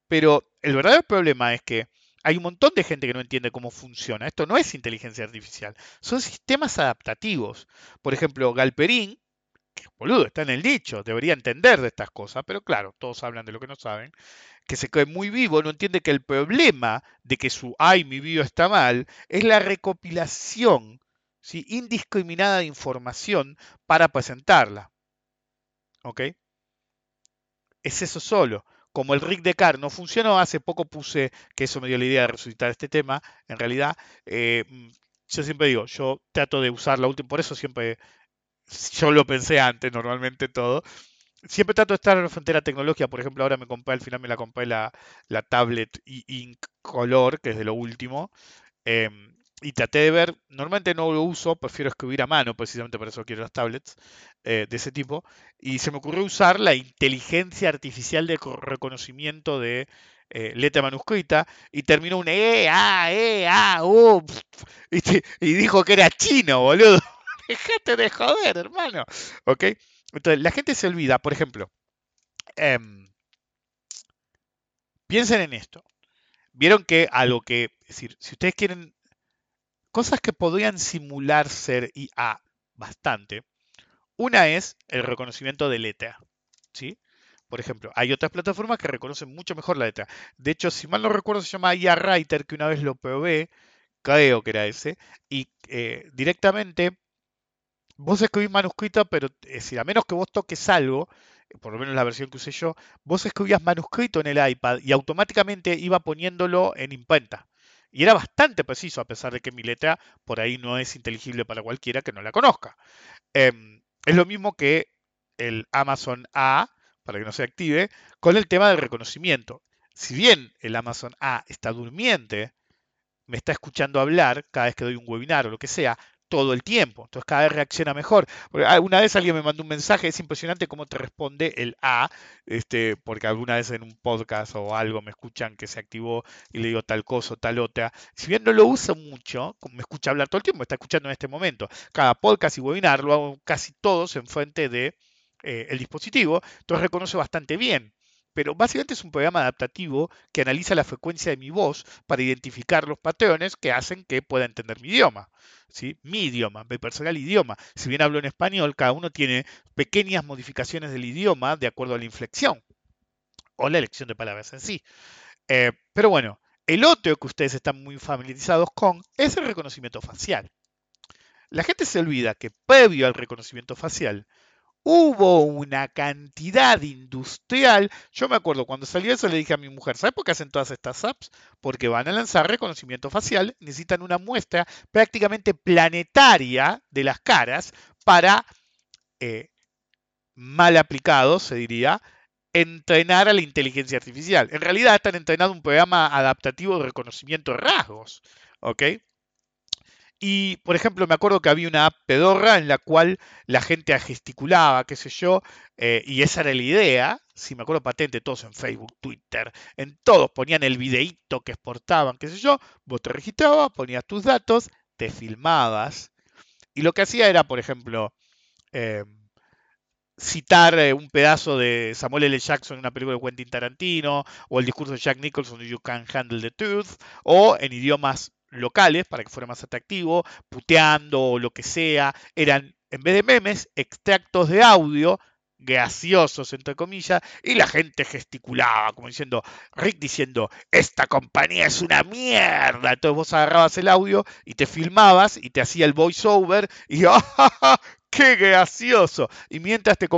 Pero el verdadero problema es que hay un montón de gente que no entiende cómo funciona. Esto no es inteligencia artificial, son sistemas adaptativos. Por ejemplo, Galperín, boludo, está en el dicho, debería entender de estas cosas, pero claro, todos hablan de lo que no saben, que se cree muy vivo, no entiende que el problema de que su ay, mi video está mal, es la recopilación ¿sí? indiscriminada de información para presentarla. ¿Ok? Es eso solo. Como el Rick de Car no funcionó, hace poco puse, que eso me dio la idea de resucitar este tema, en realidad, eh, mm, yo siempre digo, yo trato de usar la última, por eso siempre, yo lo pensé antes, normalmente todo, siempre trato de estar en la frontera tecnológica. Por ejemplo, ahora me compré, al final me la compré la, la tablet Ink Color, que es de lo último. em, y traté de ver, normalmente no lo uso, prefiero escribir a mano, precisamente por eso quiero las tablets eh, de ese tipo. Y se me ocurrió usar la inteligencia artificial de co- reconocimiento de eh, letra manuscrita y terminó un E, A, E, A, U, y, y dijo que era chino, boludo. Dejate de joder, hermano. ¿Ok? Entonces, la gente se olvida, por ejemplo, em, piensen en esto. Vieron que a lo que, es decir, si ustedes quieren cosas que podrían simular ser IA bastante, una es el reconocimiento de letra, ¿sí? Por ejemplo, hay otras plataformas que reconocen mucho mejor la letra. De hecho, si mal no recuerdo, se llama IA Writer, que una vez lo probé, creo que era ese, y eh, directamente vos escribís manuscrito, pero es decir, a menos que vos toques algo, por lo menos la versión que usé yo, vos escribías manuscrito en el iPad y automáticamente iba poniéndolo en imprenta. Y era bastante preciso, a pesar de que mi letra por ahí no es inteligible para cualquiera que no la conozca. Em, es lo mismo que el Amazon A, para que no se active, con el tema del reconocimiento. Si bien el Amazon A está durmiente, me está escuchando hablar cada vez que doy un webinar o lo que sea, todo el tiempo. Entonces cada vez reacciona mejor. Porque Una vez alguien me mandó un mensaje, es impresionante cómo te responde el A, este, porque alguna vez en un podcast o algo me escuchan que se activó y le digo tal cosa o tal otra. Si bien no lo uso mucho, me escucha hablar todo el tiempo, me está escuchando en este momento. Cada podcast y webinar lo hago casi todos en frente de eh, el dispositivo, entonces reconoce bastante bien. Pero básicamente es un programa adaptativo que analiza la frecuencia de mi voz para identificar los patrones que hacen que pueda entender mi idioma. ¿sí? Mi idioma, mi personal idioma. Si bien hablo en español, cada uno tiene pequeñas modificaciones del idioma de acuerdo a la inflexión o la elección de palabras en sí. Eh, pero bueno, el otro que ustedes están muy familiarizados con es el reconocimiento facial. La gente se olvida que previo al reconocimiento facial hubo una cantidad industrial. Yo me acuerdo cuando salió eso le dije a mi mujer, ¿sabes por qué hacen todas estas apps? Porque van a lanzar reconocimiento facial, necesitan una muestra prácticamente planetaria de las caras para, eh, mal aplicado, se diría, entrenar a la inteligencia artificial. En realidad están entrenando un programa adaptativo de reconocimiento de rasgos. ¿Ok? Y, por ejemplo, me acuerdo que había una app pedorra en la cual la gente gesticulaba, qué sé yo, eh, y esa era la idea. Si me acuerdo patente, todos en Facebook, Twitter, en todos ponían el videíto que exportaban, qué sé yo. Vos te registrabas, ponías tus datos, te filmabas. Y lo que hacía era, por ejemplo, eh, citar eh, un pedazo de Samuel L. Jackson en una película de Quentin Tarantino, o el discurso de Jack Nicholson You Can't Handle the Truth, o en idiomas locales para que fuera más atractivo, puteando o lo que sea, eran en vez de memes, extractos de audio graciosos entre comillas y la gente gesticulaba como diciendo Rick diciendo esta compañía es una mierda entonces vos agarrabas el audio y te filmabas y te hacía el voiceover y ¡ah, ¡Qué gracioso! Y mientras te,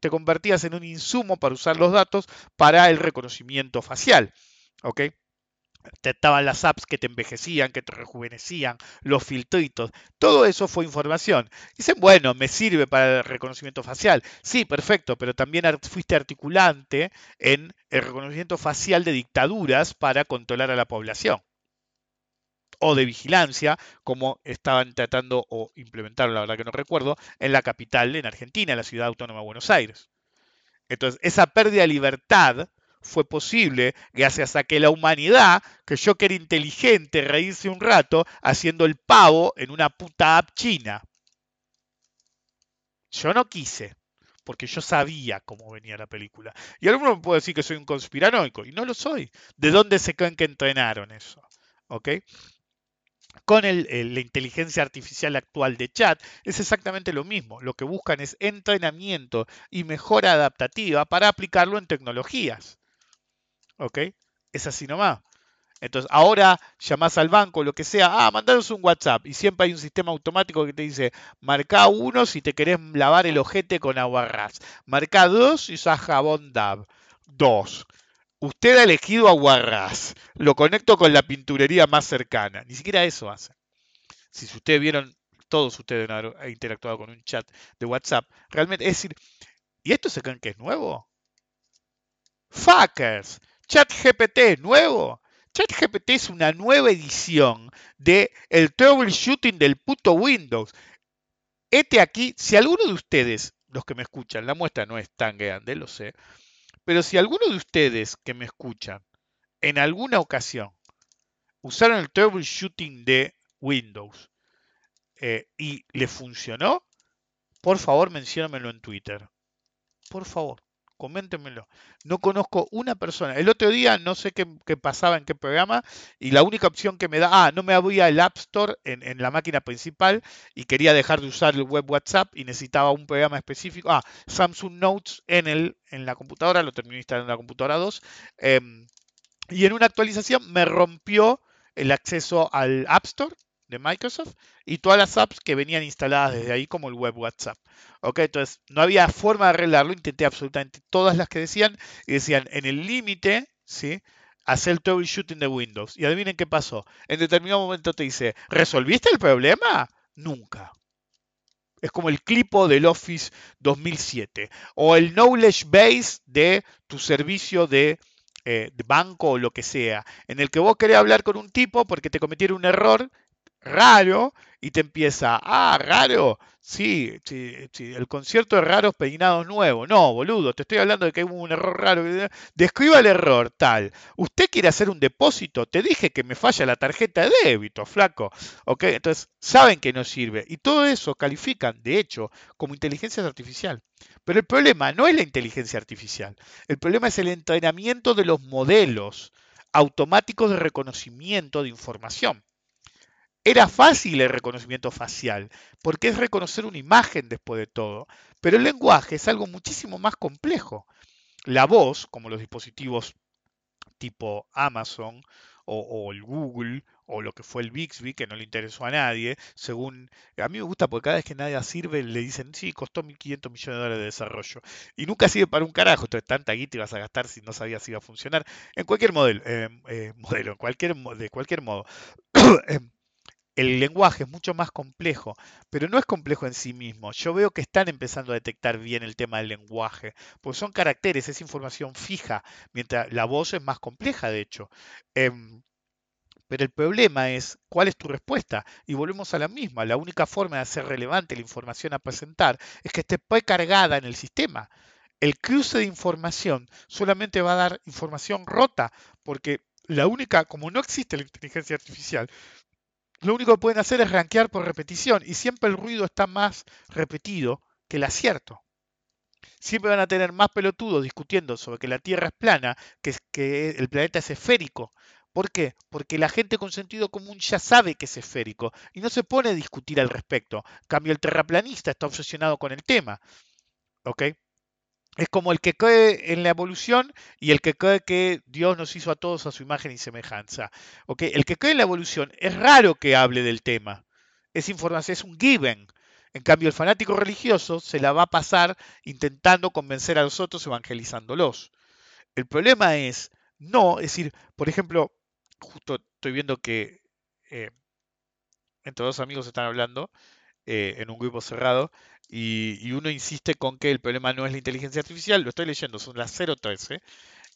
te, convertías en un insumo para usar los datos para el reconocimiento facial. ¿Ok? Te estaban las apps que te envejecían, que te rejuvenecían, los filtritos. Todo eso fue información. Dicen, bueno, me sirve para el reconocimiento facial. Sí, perfecto, pero también fuiste articulante en el reconocimiento facial de dictaduras para controlar a la población o de vigilancia, como estaban tratando o implementaron, la verdad que no recuerdo, en la capital, en Argentina, en la ciudad autónoma de Buenos Aires. Entonces, esa pérdida de libertad fue posible gracias a que la humanidad, yo que era inteligente, reírse un rato haciendo el pavo en una puta app china. Yo no quise, porque yo sabía cómo venía la película. Y alguno me puede decir que soy un conspiranoico, y no lo soy. ¿De dónde se creen que entrenaron eso? ¿Ok? con la inteligencia artificial actual de chat es exactamente lo mismo. Lo que buscan es entrenamiento y mejora adaptativa para aplicarlo en tecnologías. ¿Ok? Es así nomás. Entonces, ahora llamás al banco, lo que sea, ah, mandaros un WhatsApp. Y siempre hay un sistema automático que te dice, marca uno si te querés lavar el ojete con aguarrás. Marca dos si usás jabón DAB. Dos. Usted ha elegido aguarrás. Lo conecto con la pinturería más cercana. Ni siquiera eso hace. Si ustedes vieron, todos ustedes han interactuado con un chat de WhatsApp, realmente, es decir, ¿y esto se creen que es nuevo? Fuckers. ChatGPT nuevo. ChatGPT es una nueva edición de el troubleshooting del puto Windows. Este aquí, si alguno de ustedes, los que me escuchan, la muestra no es tan grande, lo sé, pero si alguno de ustedes que me escuchan en alguna ocasión usaron el troubleshooting de Windows eh, y le funcionó, por favor menciónamelo en Twitter. Por favor coméntenmelo. No conozco una persona. El otro día no sé qué, pasaba en qué programa y la única opción que me da, ah, no me abría el App Store en, la máquina principal y quería dejar de usar el web WhatsApp y necesitaba un programa específico. Ah, Samsung Notes en, el, en la computadora, lo terminé instalando en la computadora 2. Em, y en una actualización me rompió el acceso al App Store de Microsoft y todas las apps que venían instaladas desde ahí como el web WhatsApp. Ok, entonces no había forma de arreglarlo, intenté absolutamente todas las que decían y decían en el límite, ¿sí? Hacer el troubleshooting de Windows. Y adivinen qué pasó. En determinado momento te dice, ¿resolviste el problema? Nunca. Es como el clipo del Office 2007 o el knowledge base de tu servicio de eh, de banco o lo que sea, en el que vos querés hablar con un tipo porque te cometieron un error raro y te empieza, ah, raro, sí, sí, sí, el concierto de raros peinados nuevos. No, boludo, te estoy hablando de que hubo un error raro. Describa el error tal. Usted quiere hacer un depósito, te dije que me falla la tarjeta de débito, flaco. ¿Ok? Entonces, saben que no sirve. Y todo eso califican, de hecho, como inteligencia artificial. Pero el problema no es la inteligencia artificial. El problema es el entrenamiento de los modelos automáticos de reconocimiento de información. Era fácil el reconocimiento facial, porque es reconocer una imagen después de todo, pero el lenguaje es algo muchísimo más complejo. La voz, como los dispositivos tipo Amazon o, el Google o lo que fue el Bixby, que no le interesó a nadie, según... A mí me gusta porque cada vez que nadie sirve le dicen, sí, costó 1.500 millones de dólares de desarrollo. Y nunca sirve para un carajo, entonces tanta guita ibas a gastar si no sabías si iba a funcionar. En cualquier modelo, eh, eh, modelo en cualquier, de cualquier modo. El lenguaje es mucho más complejo, pero no es complejo en sí mismo. Yo veo que están empezando a detectar bien el tema del lenguaje, porque son caracteres, es información fija, mientras la voz es más compleja, de hecho. Em, pero el problema es cuál es tu respuesta. Y volvemos a la misma. La única forma de hacer relevante la información a presentar es que esté cargada en el sistema. El cruce de información solamente va a dar información rota, porque la única, como no existe la inteligencia artificial, lo único que pueden hacer es rankear por repetición y siempre el ruido está más repetido que el acierto. Siempre van a tener más pelotudos discutiendo sobre que la Tierra es plana, que, que el planeta es esférico. ¿Por qué? Porque la gente con sentido común ya sabe que es esférico y no se pone a discutir al respecto. cambio, el terraplanista está obsesionado con el tema. ¿Ok? Es como el que cree en la evolución y el que cree que Dios nos hizo a todos a su imagen y semejanza. El que cree en la evolución es raro que hable del tema. Es información, es un given. En cambio, el fanático religioso se la va a pasar intentando convencer a los otros evangelizándolos. El problema es, no, es decir, por ejemplo, justo estoy viendo que eh, entre dos amigos están hablando eh, en un grupo cerrado y, uno insiste con que el problema no es la inteligencia artificial, lo estoy leyendo, son las 013,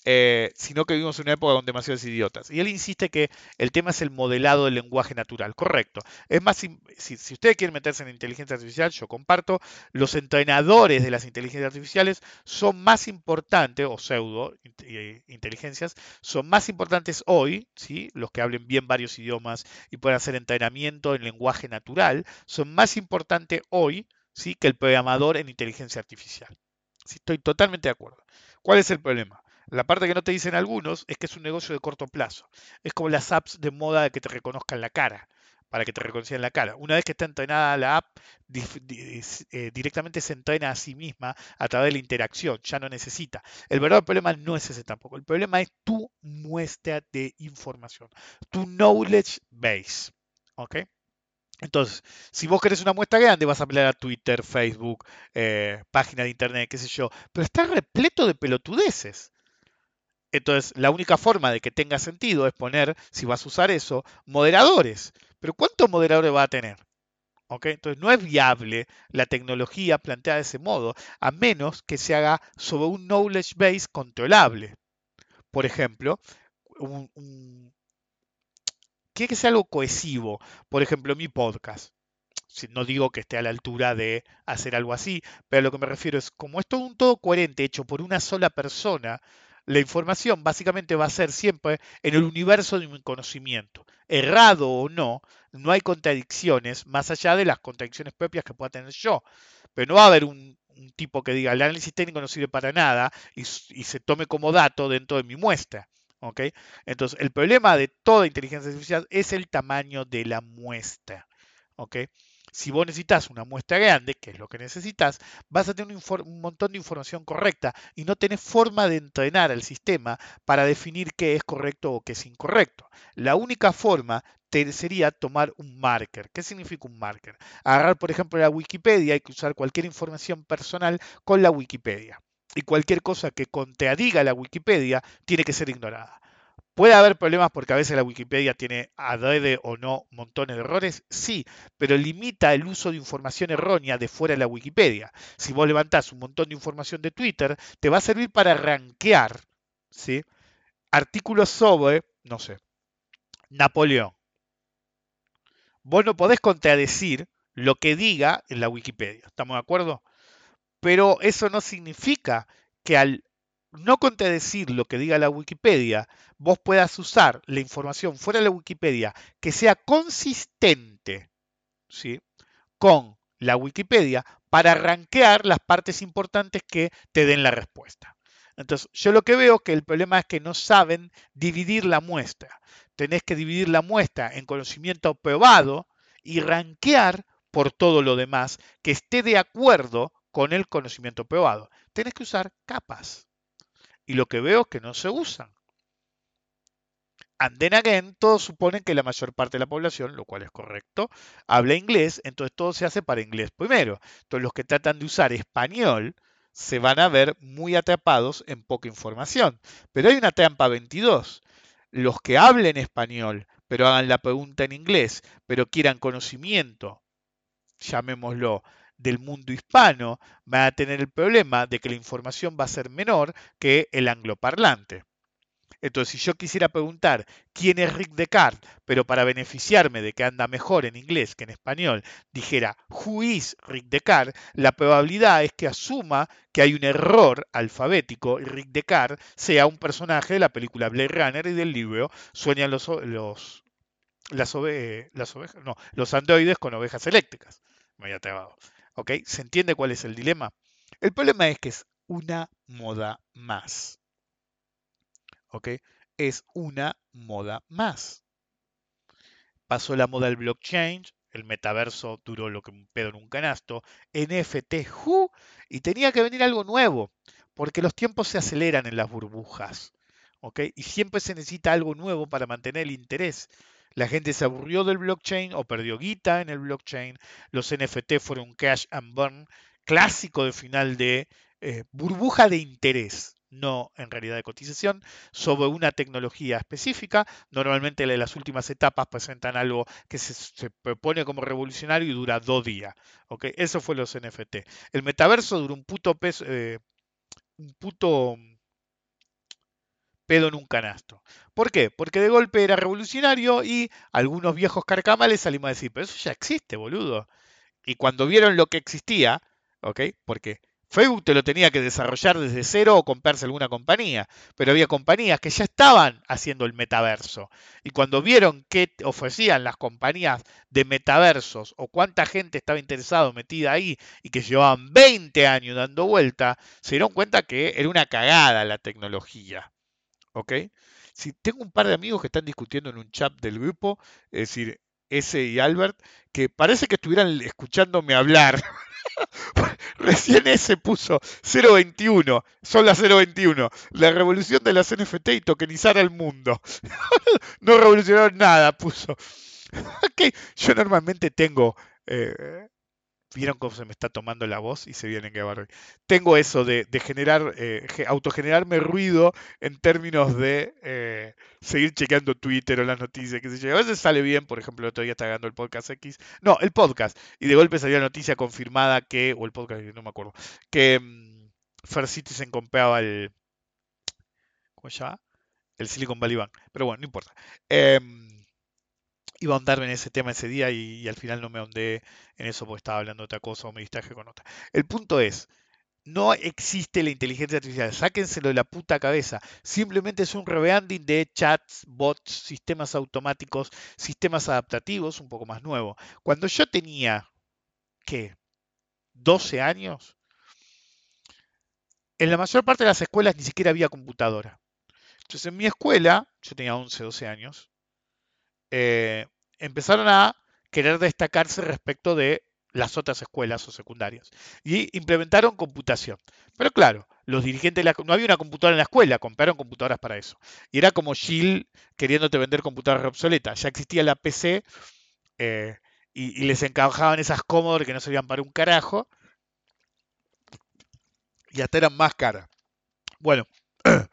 eh, sino que vivimos en una época con demasiados idiotas. Y él insiste que el tema es el modelado del lenguaje natural. Correcto. Es más, si, si ustedes quieren meterse en inteligencia artificial, yo comparto, los entrenadores de las inteligencias artificiales son más importantes, o pseudo eh, inteligencias, son más importantes hoy, ¿sí? los que hablen bien varios idiomas y puedan hacer entrenamiento en lenguaje natural, son más importantes hoy ¿sí? que el programador en inteligencia artificial. Sí, estoy totalmente de acuerdo. ¿Cuál es el problema? La parte que no te dicen algunos es que es un negocio de corto plazo. Es como las apps de moda de que te reconozcan la cara. para que te reconozcan la cara. Una vez que está entrenada la app, eh, directamente se entrena a sí misma a través de la interacción, ya no necesita. El verdadero problema no es ese tampoco, el problema es tu muestra de información, tu knowledge base. ¿Ok? Entonces, si vos querés una muestra grande, vas a apelar a Twitter, Facebook, eh, página de internet, qué sé yo, pero está repleto de pelotudeces. Entonces, la única forma de que tenga sentido es poner, si vas a usar eso, moderadores. Pero ¿cuántos moderadores va a tener? Entonces, no es viable la tecnología planteada de ese modo, a menos que se haga sobre un knowledge base controlable. Por ejemplo, un, tiene que ser algo cohesivo. Por ejemplo, mi podcast. No digo que esté a la altura de hacer algo así, pero lo que me refiero es, como es todo un todo coherente hecho por una sola persona, la información básicamente va a ser siempre en el universo de mi conocimiento. Errado o no, no hay contradicciones más allá de las contradicciones propias que pueda tener yo. Pero no va a haber un, tipo que diga el análisis técnico no sirve para nada y se tome como dato dentro de mi muestra. Entonces, el problema de toda inteligencia artificial es el tamaño de la muestra. Si vos necesitas una muestra grande, que es lo que necesitas, vas a tener un, montón de información correcta y no tenés forma de entrenar al sistema para definir qué es correcto o qué es incorrecto. La única forma sería tomar un marker. ¿Qué significa un marker? Agarrar, por ejemplo, la Wikipedia y usar cualquier información personal con la Wikipedia y cualquier cosa que contradiga la Wikipedia tiene que ser ignorada. ¿Puede haber problemas porque a veces la Wikipedia tiene adrede o no montones de errores? Sí, pero limita el uso de información errónea de fuera de la Wikipedia. Si vos levantás un montón de información de Twitter, te va a servir para rankear ¿sí? artículos sobre, no sé, Napoleón. Vos no podés contradecir lo que diga en la Wikipedia. ¿Estamos de acuerdo? Pero eso no significa que al no contradecir lo que diga la Wikipedia, vos puedas usar la información fuera de la Wikipedia que sea consistente ¿sí? con la Wikipedia para rankear las partes importantes que te den la respuesta. Entonces, yo lo que veo que el problema es que no saben dividir la muestra. Tenés que dividir la muestra en conocimiento probado y rankear por todo lo demás que esté de acuerdo con el conocimiento probado. Tienes que usar capas. Y lo que veo es que no se usan. And then again, todos suponen que la mayor parte de la población, lo cual es correcto, habla inglés, entonces todo se hace para inglés primero. Entonces los que tratan de usar español se van a ver muy atrapados en poca información. Pero hay una trampa 22. Los que hablen español, pero hagan la pregunta en inglés, pero quieran conocimiento, llamémoslo, del mundo hispano va a tener el problema de que la información va a ser menor que el angloparlante. Entonces, si yo quisiera preguntar quién es Rick Descartes, pero para beneficiarme de que anda mejor en inglés que en español, dijera Who is Rick Descartes, la probabilidad es que asuma que hay un error alfabético y Rick Descartes sea un personaje de la película Blade Runner y del libro Sueñan los, los, las, las ovejas, no, los androides con ovejas eléctricas. Me había trabado. ¿Ok? ¿Se entiende cuál es el dilema? El problema es que es una moda más. ¿Ok? Es una moda más. Pasó la moda del blockchain, el metaverso duró lo que un pedo en un canasto, NFT, ¡ju! y tenía que venir algo nuevo, porque los tiempos se aceleran en las burbujas. ¿ok? Y siempre se necesita algo nuevo para mantener el interés. La gente se aburrió del blockchain o perdió guita en el blockchain. Los NFT fueron un cash and burn clásico de final de eh, burbuja de interés, no en realidad de cotización, sobre una tecnología específica. Normalmente en las últimas etapas presentan algo que se, propone como revolucionario y dura dos días. ¿okay? Eso fue los NFT. El metaverso duró un puto peso, eh, un puto pedo en un canasto. ¿Por qué? Porque de golpe era revolucionario y algunos viejos carcamales salimos a decir, pero eso ya existe, boludo. Y cuando vieron lo que existía, ¿ok? Porque Facebook te lo tenía que desarrollar desde cero o comprarse alguna compañía, pero había compañías que ya estaban haciendo el metaverso. Y cuando vieron qué ofrecían las compañías de metaversos o cuánta gente estaba interesada metida ahí y que llevaban 20 años dando vuelta, se dieron cuenta que era una cagada la tecnología. ¿Ok? Si tengo un par de amigos que están discutiendo en un chat del grupo, es decir, ese y Albert, que parece que estuvieran escuchándome hablar. Recién ese puso 021, son las 021, la revolución de las NFT y tokenizar al mundo. no revolucionaron nada, puso. Ok, Yo normalmente tengo eh, vieron cómo se me está tomando la voz y se vienen que barrer. Tengo eso de, generar, eh, ge- autogenerarme ruido en términos de eh, seguir chequeando Twitter o las noticias, sé yo. A veces sale bien, por ejemplo, el otro día está grabando el podcast X. No, el podcast. Y de golpe salió la noticia confirmada que, o el podcast, no me acuerdo, que mm, Fair Citizen compraba el. ¿Cómo se llama? El Silicon Valley Bank. Pero bueno, no importa. Em, iba a ahondarme en ese tema ese día y, al final no me ahondé en eso porque estaba hablando de otra cosa o me distraje con otra. El punto es, no existe la inteligencia artificial, sáquenselo de la puta cabeza. Simplemente es un rebranding de chats, bots, sistemas automáticos, sistemas adaptativos, un poco más nuevo. Cuando yo tenía, ¿qué? 12 años, en la mayor parte de las escuelas ni siquiera había computadora. Entonces en mi escuela, yo tenía 11, 12 años, eh, empezaron a querer destacarse respecto de las otras escuelas o secundarias y implementaron computación. Pero claro, los dirigentes de la, no había una computadora en la escuela, compraron computadoras para eso. Y era como Shield queriéndote vender computadoras obsoletas. Ya existía la PC eh, y, y les encajaban esas Commodore que no servían para un carajo y hasta eran más caras. Bueno,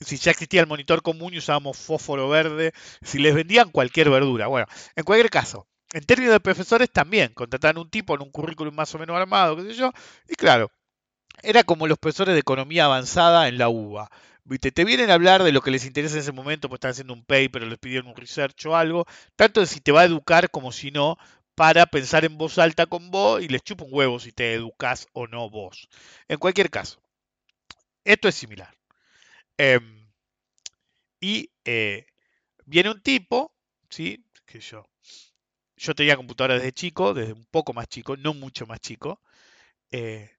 si ya existía el monitor común y usábamos fósforo verde, si les vendían cualquier verdura. Bueno, en cualquier caso, en términos de profesores también, contrataban un tipo en un currículum más o menos armado, qué sé yo, y claro, era como los profesores de economía avanzada en la UBA. ¿Viste? Te vienen a hablar de lo que les interesa en ese momento, pues están haciendo un paper les pidieron un research o algo, tanto de si te va a educar como si no, para pensar en voz alta con vos y les chupa un huevo si te educás o no vos. En cualquier caso, esto es similar. Em, y eh, viene un tipo, ¿sí? Que yo, yo tenía computadora desde chico, desde un poco más chico, no mucho más chico. eh,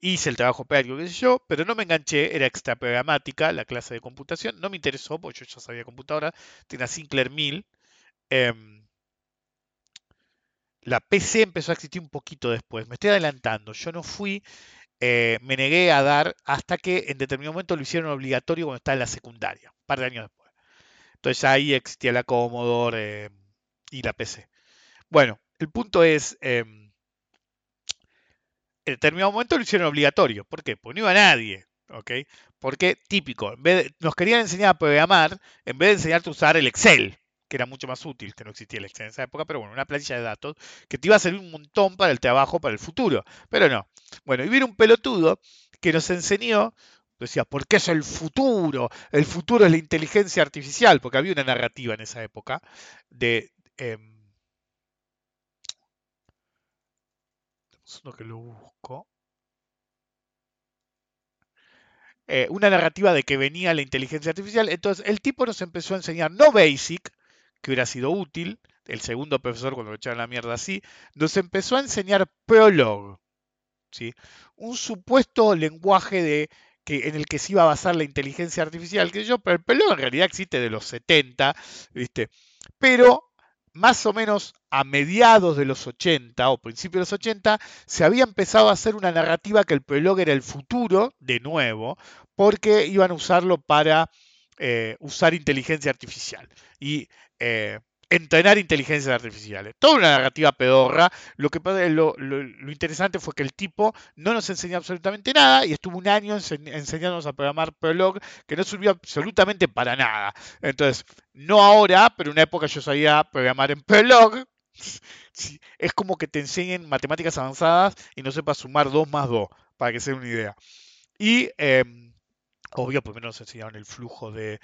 hice el trabajo práctico, qué sé yo, pero no me enganché, era extra programática la clase de computación, no me interesó, porque yo ya sabía computadora, tenía Sinclair 1000. em, la PC empezó a existir un poquito después, me estoy adelantando, yo no fui, eh, me negué a dar hasta que en determinado momento lo hicieron obligatorio cuando estaba en la secundaria, un par de años después. Entonces ahí existía la Commodore eh, y la PC. Bueno, el punto es, em, en determinado momento lo hicieron obligatorio. ¿Por qué? Porque no iba nadie. ¿ok? Porque típico, en vez de- nos querían enseñar a programar en vez de enseñarte a usar el Excel, que era mucho más útil, que no existía el Excel en esa época, pero bueno, una planilla de datos que te iba a servir un montón para el trabajo, para el futuro. Pero no. Bueno, y vino un pelotudo que nos enseñó, decía, ¿por qué es el futuro? El futuro es la inteligencia artificial, porque había una narrativa en esa época de... segundo que lo busco. eh, una narrativa de que venía la inteligencia artificial. Entonces el tipo nos empezó a enseñar no Basic, que hubiera sido útil, el segundo profesor cuando lo echaron la mierda así, nos empezó a enseñar Prolog, ¿sí? un supuesto lenguaje de, que, en el que se iba a basar la inteligencia artificial, que yo, pero el Prolog en realidad existe de los 70, ¿viste? pero más o menos a mediados de los 80 o principios de los 80, se había empezado a hacer una narrativa que el prologue era el futuro, de nuevo, porque iban a usarlo para eh, usar inteligencia artificial y eh, entrenar inteligencias artificiales. Toda una narrativa pedorra. Lo, que, lo, lo- interesante fue que el tipo no nos enseñó absolutamente nada y estuvo un año ense- enseñándonos a programar Prolog que no sirvió absolutamente para nada. Entonces, no ahora, pero en una época yo sabía programar en Prolog. Es como que te enseñen matemáticas avanzadas y no sepas sumar 2 más 2, para que se den una idea. Y em, obvio, primero nos enseñaron el flujo de,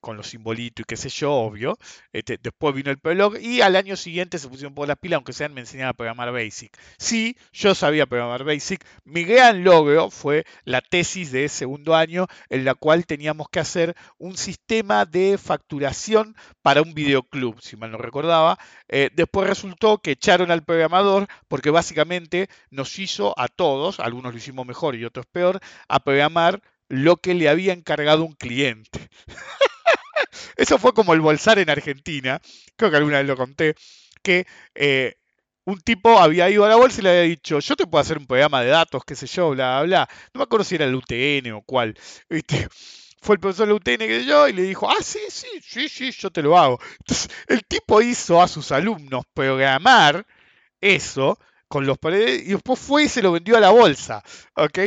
con los simbolitos y qué sé yo, obvio. Este, después vino el prolog y al año siguiente se pusieron por la pila, aunque sean me enseñaron a programar Basic. Sí, yo sabía programar Basic. Mi gran logro fue la tesis de segundo año en la cual teníamos que hacer un sistema de facturación para un videoclub, si mal no recordaba. Eh, después resultó que echaron al programador porque básicamente nos hizo a todos, algunos lo hicimos mejor y otros peor, a programar lo que le había encargado un cliente. Eso fue como el bolsar en Argentina, creo que alguna vez lo conté. que eh, un tipo había ido a la bolsa y le había dicho, yo te puedo hacer un programa de datos, qué sé yo, bla, bla, bla. No me acuerdo si era el UTN o cuál. Fue el profesor del UTN que yo y le dijo, ah, sí, sí, sí, sí, yo te lo hago. Entonces, el tipo hizo a sus alumnos programar eso con los paredes y después fue y se lo vendió a la bolsa, ¿ok?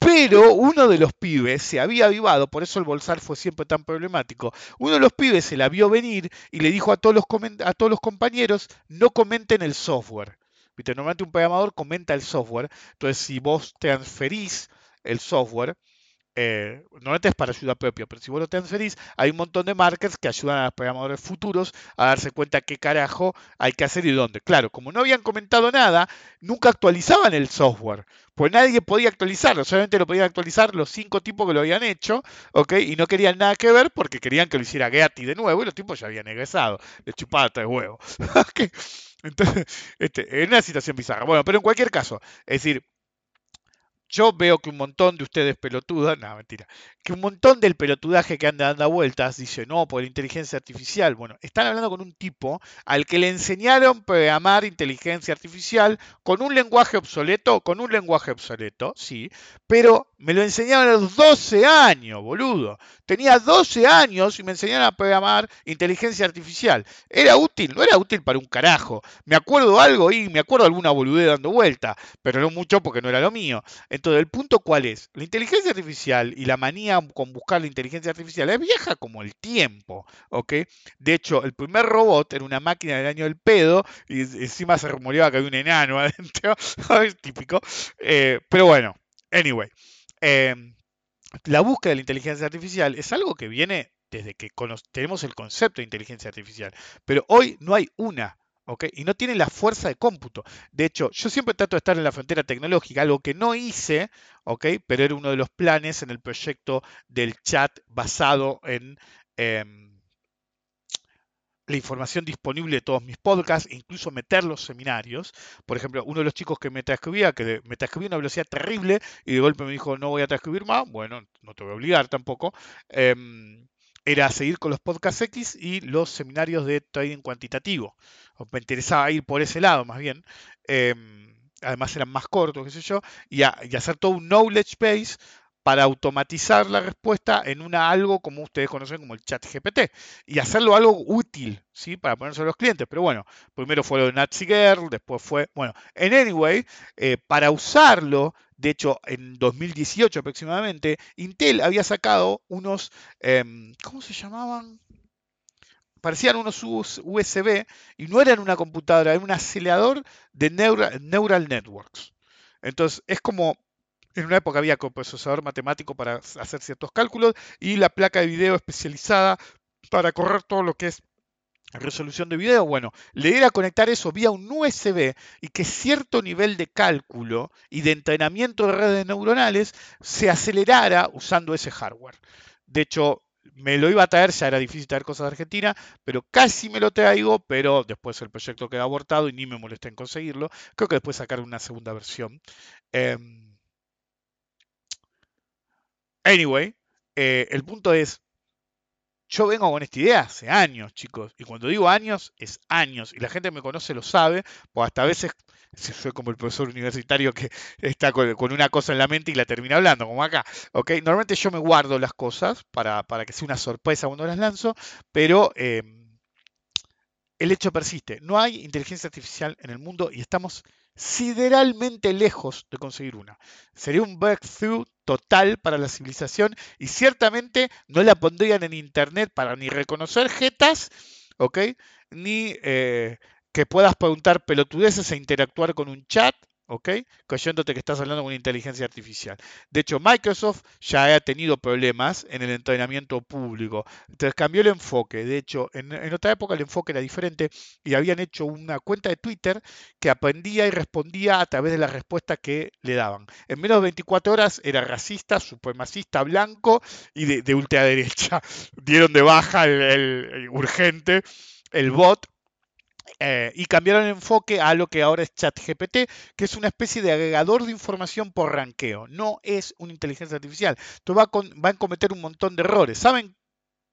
Pero uno de los pibes se había avivado, por eso el bolsar fue siempre tan problemático. Uno de los pibes se la vio venir y le dijo a todos los, a todos los compañeros, no comenten el software. Normalmente un programador comenta el software, entonces si vos transferís el software, eh, normalmente es para ayuda propia, pero si vos lo transferís, hay un montón de markers que ayudan a los programadores futuros a darse cuenta qué carajo hay que hacer y dónde. Claro, como no habían comentado nada, nunca actualizaban el software, pues nadie podía actualizarlo, solamente lo podían actualizar los cinco tipos que lo habían hecho, ¿ok? Y no querían nada que ver porque querían que lo hiciera Getty de nuevo y los tipos ya habían egresado, de chupata de huevo. Entonces, este, una situación bizarra. Bueno, pero en cualquier caso, es decir, yo veo que un montón de ustedes pelotudas, no, mentira, que un montón del pelotudaje que anda dando vueltas dice, no, por inteligencia artificial. Bueno, están hablando con un tipo al que le enseñaron programar inteligencia artificial con un lenguaje obsoleto, con un lenguaje obsoleto, sí, pero me lo enseñaron a los 12 años, boludo. Tenía 12 años y me enseñaron a programar inteligencia artificial. ¿Era útil? No era útil para un carajo. Me acuerdo algo y me acuerdo alguna boludez dando vuelta, pero no mucho porque no era lo mío. El punto cuál es? La inteligencia artificial y la manía con buscar la inteligencia artificial es vieja como el tiempo, ¿ok? De hecho, el primer robot era una máquina del año del pedo y encima se rumoreaba que había un enano adentro, es típico. Eh, pero bueno, anyway. eh, la búsqueda de la inteligencia artificial es algo que viene desde que tenemos el concepto de inteligencia artificial, pero hoy no hay una. ¿Ok? Y no tiene la fuerza de cómputo. De hecho, yo siempre trato de estar en la frontera tecnológica, algo que no hice, ¿ok? Pero era uno de los planes en el proyecto del chat basado en em, la información disponible de todos mis podcasts, incluso meter los seminarios. Por ejemplo, uno de los chicos que me transcribía, que me transcribía a una velocidad terrible y de golpe me dijo, no voy a transcribir más, bueno, no te voy a obligar tampoco, em, era seguir con los podcasts X y los seminarios de trading cuantitativo. Me interesaba ir por ese lado más bien. Em, además eran más cortos, qué sé yo, y, a- y hacer todo un knowledge base para automatizar la respuesta en una algo como ustedes conocen como el chat GPT y hacerlo algo útil, ¿sí? Para ponerse a los clientes. Pero bueno, primero fue lo de Nazi Girl, después fue, bueno, en Anyway, eh, para usarlo, de hecho, en 2018 aproximadamente, Intel había sacado unos, em, ¿cómo se llamaban? Parecían unos US USB y no eran una computadora, era un acelerador de neural, neural networks. Entonces, es como en una época había procesador matemático para hacer ciertos cálculos y la placa de video especializada para correr todo lo que es resolución de video. Bueno, le era conectar eso vía un USB y que cierto nivel de cálculo y de entrenamiento de redes neuronales se acelerara usando ese hardware. De hecho, me lo iba a traer, ya era difícil traer cosas de Argentina, pero casi me lo traigo, pero después el proyecto quedó abortado y ni me molesté en conseguirlo. Creo que después sacaron una segunda versión. Em, Anyway, eh, el punto es, yo vengo con esta idea hace años, chicos, y cuando digo años, es años, y la gente que me conoce lo sabe, o hasta a veces soy como el profesor universitario que está con, con una cosa en la mente y la termina hablando, como acá, ¿ok? Normalmente yo me guardo las cosas para, para que sea una sorpresa cuando las lanzo, pero eh, el hecho persiste. No hay inteligencia artificial en el mundo y estamos sideralmente lejos de conseguir una. Sería un breakthrough total para la civilización y ciertamente no la pondrían en internet para ni reconocer jetas, ¿ok? Ni eh, que puedas preguntar pelotudeces e interactuar con un chat, ¿ok? Creyéndote que estás hablando con una inteligencia artificial. De hecho, Microsoft ya ha tenido problemas en el entrenamiento público. Entonces cambió el enfoque. De hecho, en, otra época el enfoque era diferente y habían hecho una cuenta de Twitter que aprendía y respondía a través de la respuesta que le daban. En menos de 24 horas era racista, supremacista, blanco y de, de ultraderecha. Dieron de baja el urgente el bot eh, y cambiaron el enfoque a lo que ahora es ChatGPT, que es una especie de agregador de información por ranqueo. No es una inteligencia artificial. Esto va, a cometer un montón de errores. ¿Saben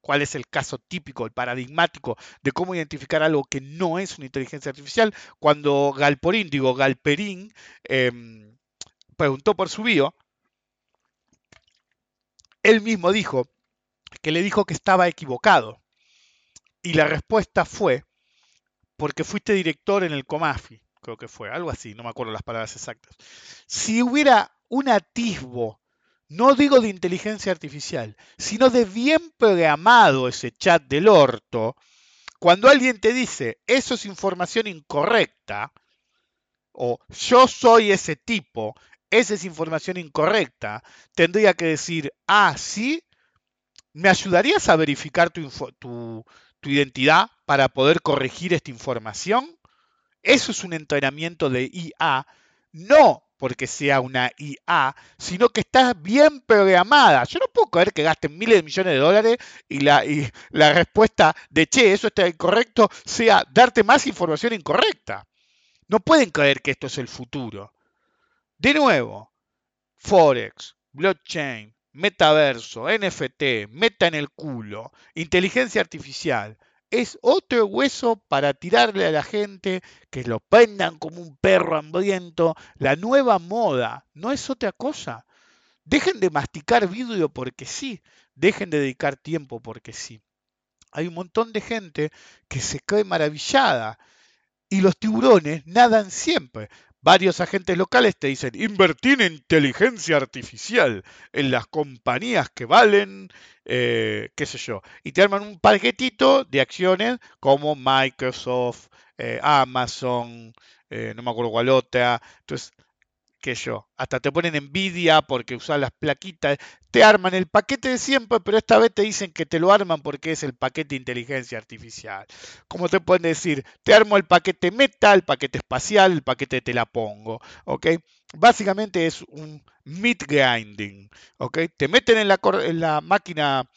cuál es el caso típico, el paradigmático de cómo identificar algo que no es una inteligencia artificial, cuando Galporín, digo Galperín, em, preguntó por su bio, él mismo dijo que le dijo que estaba equivocado. Y la respuesta fue, porque fuiste director en el Comafi, creo que fue, algo así, no me acuerdo las palabras exactas. Si hubiera un atisbo, no digo de inteligencia artificial, sino de bien programado ese chat del orto, cuando alguien te dice, eso es información incorrecta, o yo soy ese tipo, esa es información incorrecta, tendría que decir, ah, sí, ¿me ayudarías a verificar tu, tu- tu identidad para poder corregir esta información? Eso es un entrenamiento de IA, no porque sea una IA, sino que está bien programada. Yo no puedo creer que gasten miles de millones de dólares y la, y la respuesta de, che, eso está incorrecto, sea darte más información incorrecta. No pueden creer que esto es el futuro. De nuevo, Forex, blockchain, metaverso, NFT, meta en el culo, inteligencia artificial. Es otro hueso para tirarle a la gente que lo prendan como un perro hambriento. La nueva moda no es otra cosa. Dejen de masticar vidrio porque sí. Dejen de dedicar tiempo porque sí. Hay un montón de gente que se cree maravillada y los tiburones nadan siempre. Varios agentes locales te dicen, invertir en inteligencia artificial en las compañías que valen, eh, qué sé yo, y te arman un paquetito de acciones como Microsoft, eh, Amazon, eh, no me acuerdo cuál otra, entonces, yo, hasta te ponen envidia porque usas las plaquitas, te arman el paquete de siempre, pero esta vez te dicen que te lo arman porque es el paquete de inteligencia artificial. Como te pueden decir, te armo el paquete meta, el paquete espacial, el paquete te la pongo, ¿ok? Básicamente es un meat grinding, ¿ok? Te meten en la, en la máquina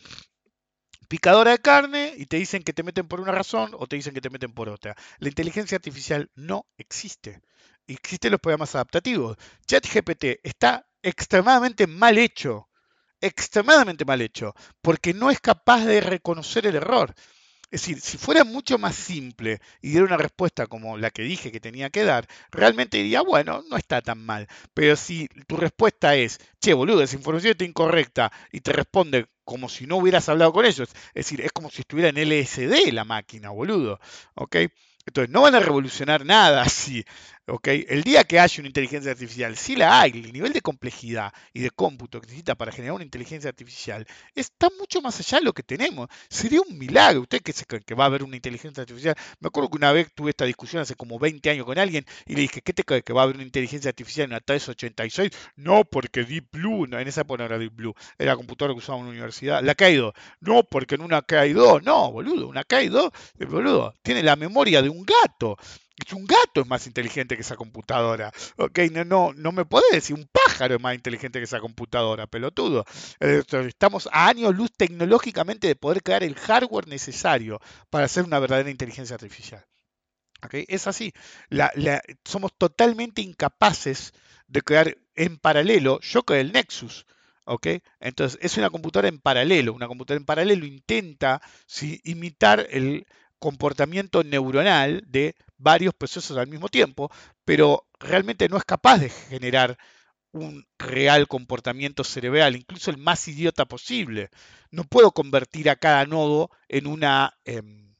picadora de carne y te dicen que te meten por una razón o te dicen que te meten por otra. La inteligencia artificial no existe. Existen los programas adaptativos. ChatGPT está extremadamente mal hecho. Extremadamente mal hecho. Porque no es capaz de reconocer el error. Es decir, si fuera mucho más simple y diera una respuesta como la que dije que tenía que dar, realmente diría, bueno, no está tan mal. Pero si tu respuesta es, che, boludo, esa información está incorrecta y te responde como si no hubieras hablado con ellos, es decir, es como si estuviera en LSD la máquina, boludo. ¿Ok? Entonces, no van a revolucionar nada así. El día que haya una inteligencia artificial, si la hay, el nivel de complejidad y de cómputo que necesita para generar una inteligencia artificial está mucho más allá de lo que tenemos. Sería un milagro. ¿Usted qué se cree que va a haber una inteligencia artificial? Me acuerdo que una vez tuve esta discusión hace como 20 años con alguien y le dije, ¿qué te crees que va a haber una inteligencia artificial en una 386? No, porque Deep Blue, no, en esa época no era Deep Blue, era la computadora que usaba en una universidad. La Kaido, no, porque en una Kaido, no, boludo, una Kaido, eh, boludo, tiene la memoria de un gato. Un gato es más inteligente que esa computadora. Ok, no, no, no me podés decir un pájaro es más inteligente que esa computadora, pelotudo. Estamos a años luz tecnológicamente de poder crear el hardware necesario para hacer una verdadera inteligencia artificial. ¿ok? Es así. Somos totalmente incapaces de crear en paralelo. Yo creé el Nexus. ¿ok? Entonces, es una computadora en paralelo. Una computadora en paralelo intenta imitar el comportamiento neuronal de varios procesos al mismo tiempo, pero realmente no es capaz de generar un real comportamiento cerebral, incluso el más idiota posible. No puedo convertir a cada nodo en una em,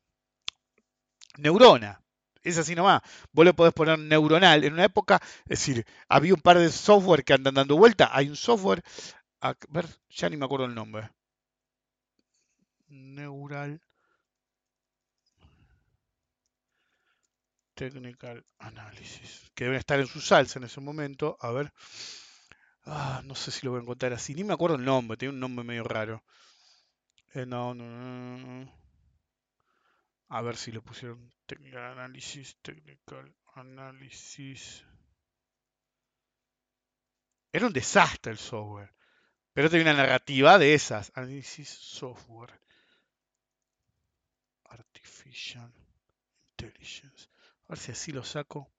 neurona. Es así nomás. Vos le podés poner neuronal. En una época, es decir, había un par de software que andan dando vuelta. Hay un software, a ver, ya ni me acuerdo el nombre. Neural Technical Analysis. Que deben estar en su salsa en ese momento. A ver. Ah, no sé si lo voy a encontrar así. Ni me acuerdo el nombre. Tiene un nombre medio raro. Eh, no, no, no. A ver si le pusieron Technical Analysis. Technical Analysis. Era un desastre el software. Pero tenía una narrativa de esas. Analysis Software. Artificial Intelligence. A ver si así lo saco.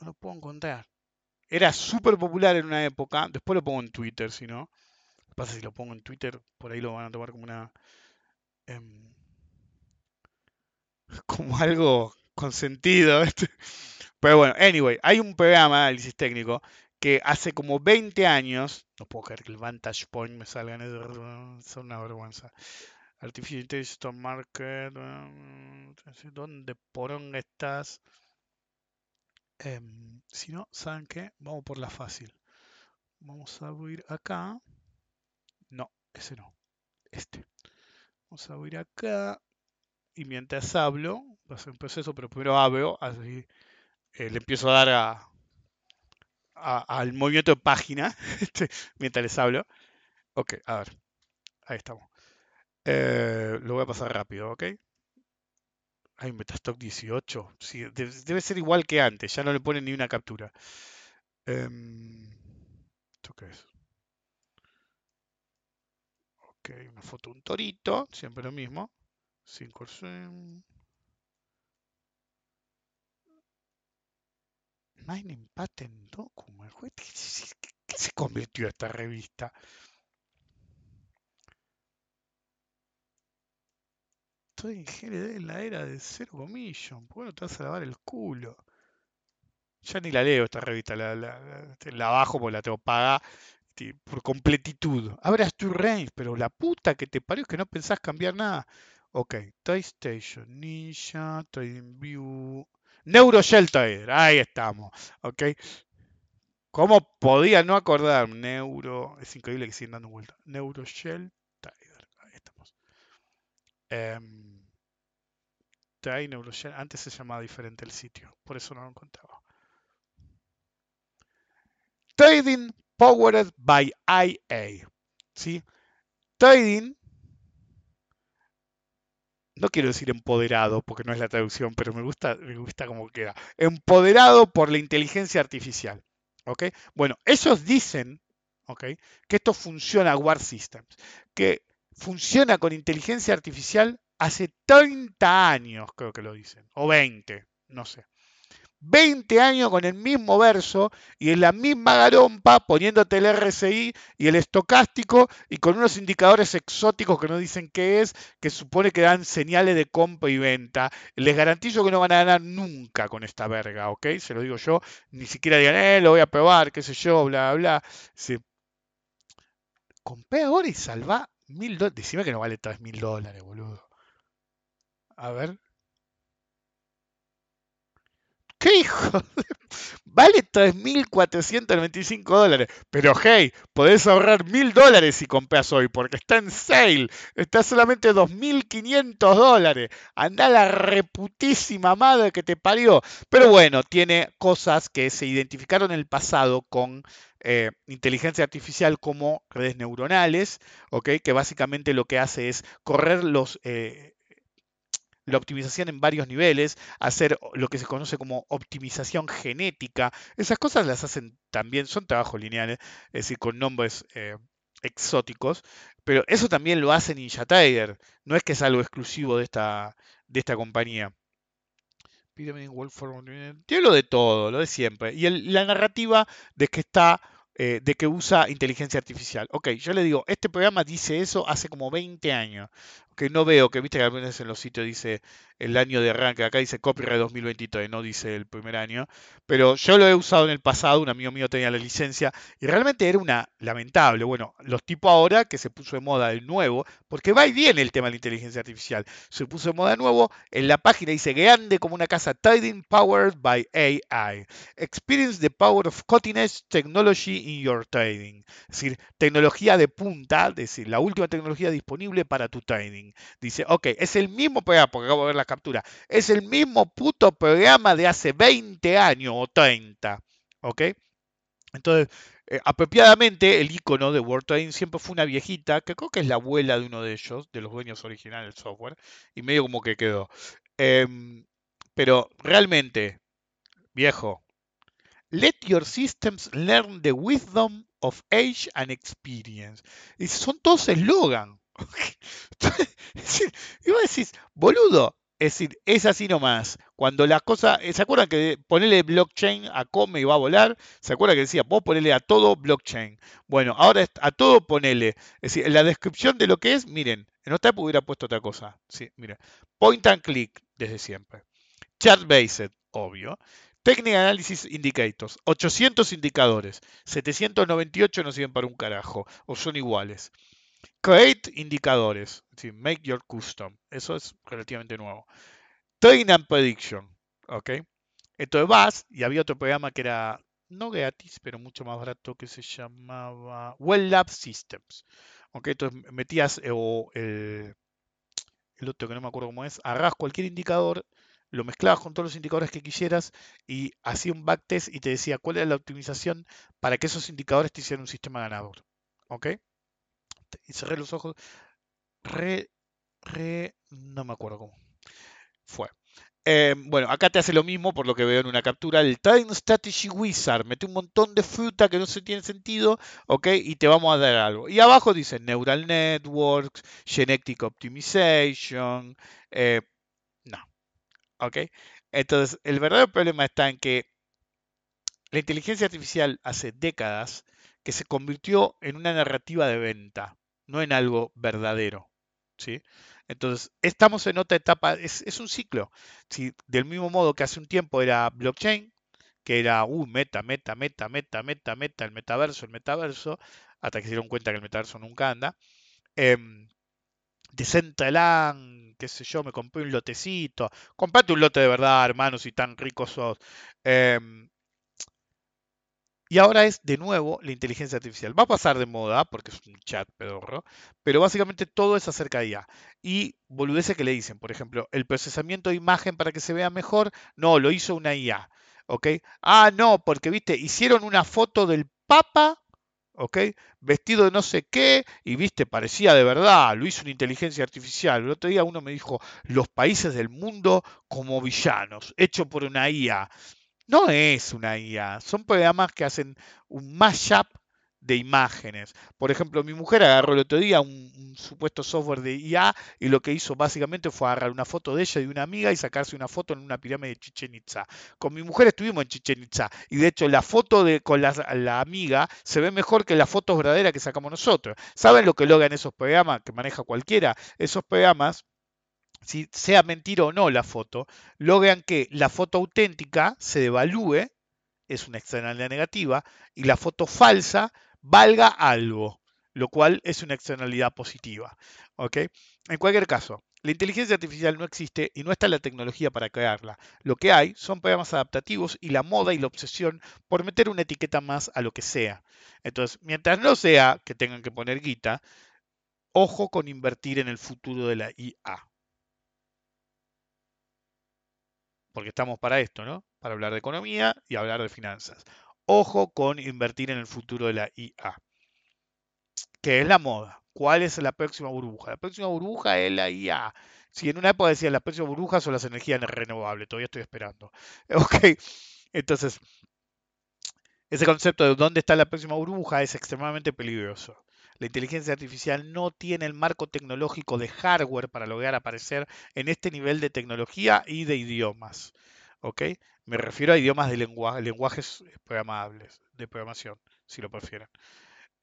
No lo puedo encontrar. Era súper popular en una época. Después lo pongo en Twitter, si no. Lo que pasa es que si lo pongo en Twitter, por ahí lo van a tomar como una em, como algo con sentido. ¿viste? Pero bueno, anyway, hay un programa análisis técnico que hace como 20 años, no puedo creer que el Vantage Point me salga en eso, es una vergüenza. Artificial Intelligence Stock Market, mm, ¿dónde poronga estás? Em, si no, ¿saben qué? Vamos por la fácil. Vamos a abrir acá. No, ese no. Este. Vamos a abrir acá. Y mientras hablo, va a ser un proceso, pero primero abro, así eh, le empiezo a dar a- al movimiento de página este, mientras les hablo. Ok, a ver. Ahí estamos. Eh, lo voy a pasar rápido, ¿ok? Hay Metastock 18. Sí, de- debe ser igual que antes, ya no le ponen ni una captura. Em, ¿Esto qué es? Ok, una foto un torito, siempre lo mismo. 5 Mining Patent Document. Jue- ¿Qué, qué- qué se convirtió esta revista? Estoy en GLD en la era de Zero Commission. ¿Por qué no te vas a lavar el culo? Ya ni la leo esta revista, la, la, la- te la bajo porque la tengo paga ti- por completitud. Abras tu range, pero la puta que te parió es que no pensás cambiar nada. Ok, Toy Station, Ninja, TradingView, NeuroShelter, ahí estamos. Ok, ¿cómo podía no acordarme? Neuro, es increíble que siguen dando vuelta. NeuroShelter, ahí estamos. Em, Antes se llamaba diferente el sitio, por eso no lo encontraba. Trading Powered by IA. ¿sí? Trading, no quiero decir empoderado porque no es la traducción, pero me gusta, me gusta cómo queda. Empoderado por la inteligencia artificial. ¿ok? Bueno, ellos dicen ¿ok? que esto funciona War Systems, que funciona con inteligencia artificial hace 30 años, creo que lo dicen, o 20, no sé. 20 años con el mismo verso y en la misma garompa poniéndote el RSI y el estocástico y con unos indicadores exóticos que no dicen qué es, que supone que dan señales de compra y venta. Les garantizo que no van a ganar nunca con esta verga, ¿ok? Se lo digo yo. Ni siquiera digan, eh, lo voy a probar, qué sé yo, bla, bla. Sí. Compré ahora y salva mil dólares. Decime que no vale tres mil dólares, boludo. A ver. ¿Qué hijo? de- Vale 3.495 dólares. Pero hey, podés ahorrar 1.000 dólares si compras hoy, porque está en sale. Está solamente 2.500 dólares. Anda la reputísima madre que te parió. Pero bueno, tiene cosas que se identificaron en el pasado con eh, inteligencia artificial como redes neuronales, ¿ok? Que básicamente lo que hace es correr los... eh, la optimización en varios niveles, hacer lo que se conoce como optimización genética. Esas cosas las hacen también, son trabajos lineales, es decir, con nombres eh, exóticos, pero eso también lo hace Ninja Tiger. No es que es algo exclusivo de esta, de esta compañía. Tiene lo de todo, lo de siempre. Y la narrativa de que está, eh, de que usa inteligencia artificial. Ok, yo le digo, este programa dice eso hace como 20 años. Que no veo, que viste que a veces en los sitios dice el año de arranque, acá dice copyright 2023, no dice el primer año. Pero yo lo he usado en el pasado, un amigo mío tenía la licencia y realmente era una lamentable. Bueno, los tipos ahora que se puso de moda el nuevo, porque va y viene el tema de la inteligencia artificial, se puso de moda de nuevo, en la página dice grande como una casa Trading Powered by AI. Experience the power of cutting edge technology in your trading. Es decir, tecnología de punta, es decir, la última tecnología disponible para tu trading. Dice, ok, es el mismo programa, porque acabo de ver la captura, es el mismo puto programa de hace 20 años o 30. ¿Ok? Entonces, eh, apropiadamente, el icono de World Trading siempre fue una viejita, que creo que es la abuela de uno de ellos, de los dueños originales del software, y medio como que quedó. Em, pero realmente, viejo, let your systems learn the wisdom of age and experience. Son todos eslogan. Y vos decís, boludo, Es decir, es así nomás. Cuando las cosas, eh, ¿se acuerdan que ponerle blockchain a come y va a volar? ¿Se acuerdan que decía, vos ponele a todo blockchain? Bueno, ahora a todo ponele. Es decir, en la descripción de lo que es, miren, en otra hubiera puesto otra cosa. Sí, miren. Point and click, desde siempre. Chart based, obvio. Technical Analysis Indicators, 800 indicadores, 798 no sirven para un carajo, o son iguales. Create indicadores, make your custom, eso es relativamente nuevo. Train and Prediction, ¿ok? Entonces vas, y había otro programa que era, no gratis, pero mucho más barato, que se llamaba Well Lab Systems, ¿ok? Entonces metías eh, o el, el otro que no me acuerdo cómo es, agarras cualquier indicador, lo mezclabas con todos los indicadores que quisieras y hacía un backtest y te decía cuál era la optimización para que esos indicadores te hicieran un sistema ganador. ¿Ok? Y cerré los ojos. Re, re, no me acuerdo cómo. Fue. Eh, bueno, acá te hace lo mismo por lo que veo en una captura. El Time Strategy Wizard. Mete un montón de fruta que no se tiene sentido, ¿ok? Y te vamos a dar algo. Y abajo dice Neural Networks, Genetic Optimization. eh, no. ¿Ok? Entonces, el verdadero problema está en que la inteligencia artificial hace décadas que se convirtió en una narrativa de venta, no en algo verdadero. ¿sí? Entonces, estamos en otra etapa, es, un ciclo. ¿sí? Del mismo modo que hace un tiempo era blockchain, que era, uh, meta, meta, meta, meta, meta, meta, el metaverso, el metaverso, hasta que se dieron cuenta que el metaverso nunca anda. Em, Decentraland, qué sé yo, me compré un lotecito. Comprate un lote de verdad, hermano, si tan ricos sos. Em, y ahora es de nuevo la inteligencia artificial. Va a pasar de moda porque es un chat pedorro, pero básicamente todo es acerca de IA. Y boludeces que le dicen, por ejemplo, el procesamiento de imagen para que se vea mejor, no, lo hizo una IA. ¿Ok? Ah, no, porque viste, hicieron una foto del Papa, ¿ok? Vestido de no sé qué, y viste, parecía de verdad, lo hizo una inteligencia artificial. El otro día uno me dijo, los países del mundo como villanos, hecho por una IA. No es una IA, son programas que hacen un mashup de imágenes. Por ejemplo, mi mujer agarró el otro día un, supuesto software de IA y lo que hizo básicamente fue agarrar una foto de ella y de una amiga y sacarse una foto en una pirámide de Chichen Itza. Con mi mujer estuvimos en Chichen Itza y de hecho la foto de, con la, la amiga se ve mejor que las fotos verdaderas que sacamos nosotros. ¿Saben lo que logran esos programas que maneja cualquiera? Esos programas si sea mentira o no la foto, logran que la foto auténtica se devalúe, es una externalidad negativa, y la foto falsa valga algo, lo cual es una externalidad positiva. ¿ok? En cualquier caso, la inteligencia artificial no existe y no está la tecnología para crearla. Lo que hay son programas adaptativos y la moda y la obsesión por meter una etiqueta más a lo que sea. Entonces, mientras no sea que tengan que poner guita, ojo con invertir en el futuro de la IA. Porque estamos para esto, ¿no? Para hablar de economía y hablar de finanzas. Ojo con invertir en el futuro de la IA. ¿Qué es la moda? ¿Cuál es la próxima burbuja? La próxima burbuja es la IA. Si en una época decían las próximas burbujas son las energías renovables, todavía estoy esperando. Ok, entonces, ese concepto de dónde está la próxima burbuja es extremadamente peligroso. La inteligencia artificial no tiene el marco tecnológico de hardware para lograr aparecer en este nivel de tecnología y de idiomas. ¿Ok? Me refiero a idiomas de lenguaje, lenguajes programables, de programación, si lo prefieren.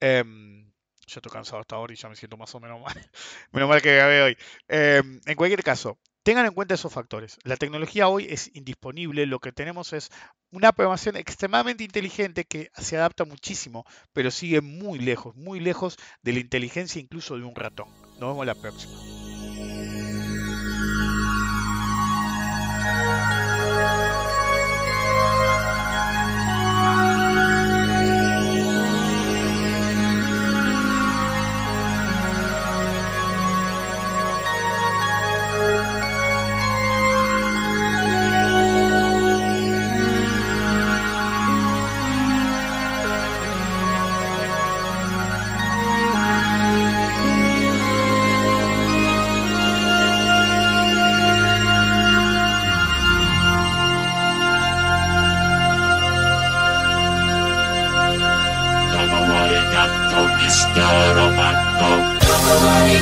Em, yo estoy cansado hasta ahora y ya me siento más o menos mal. menos mal que grabé hoy. Em, en cualquier caso, tengan en cuenta esos factores. La tecnología hoy es indisponible. Lo que tenemos es una programación extremadamente inteligente que se adapta muchísimo, pero sigue muy lejos, muy lejos de la inteligencia incluso de un ratón. Nos vemos la próxima.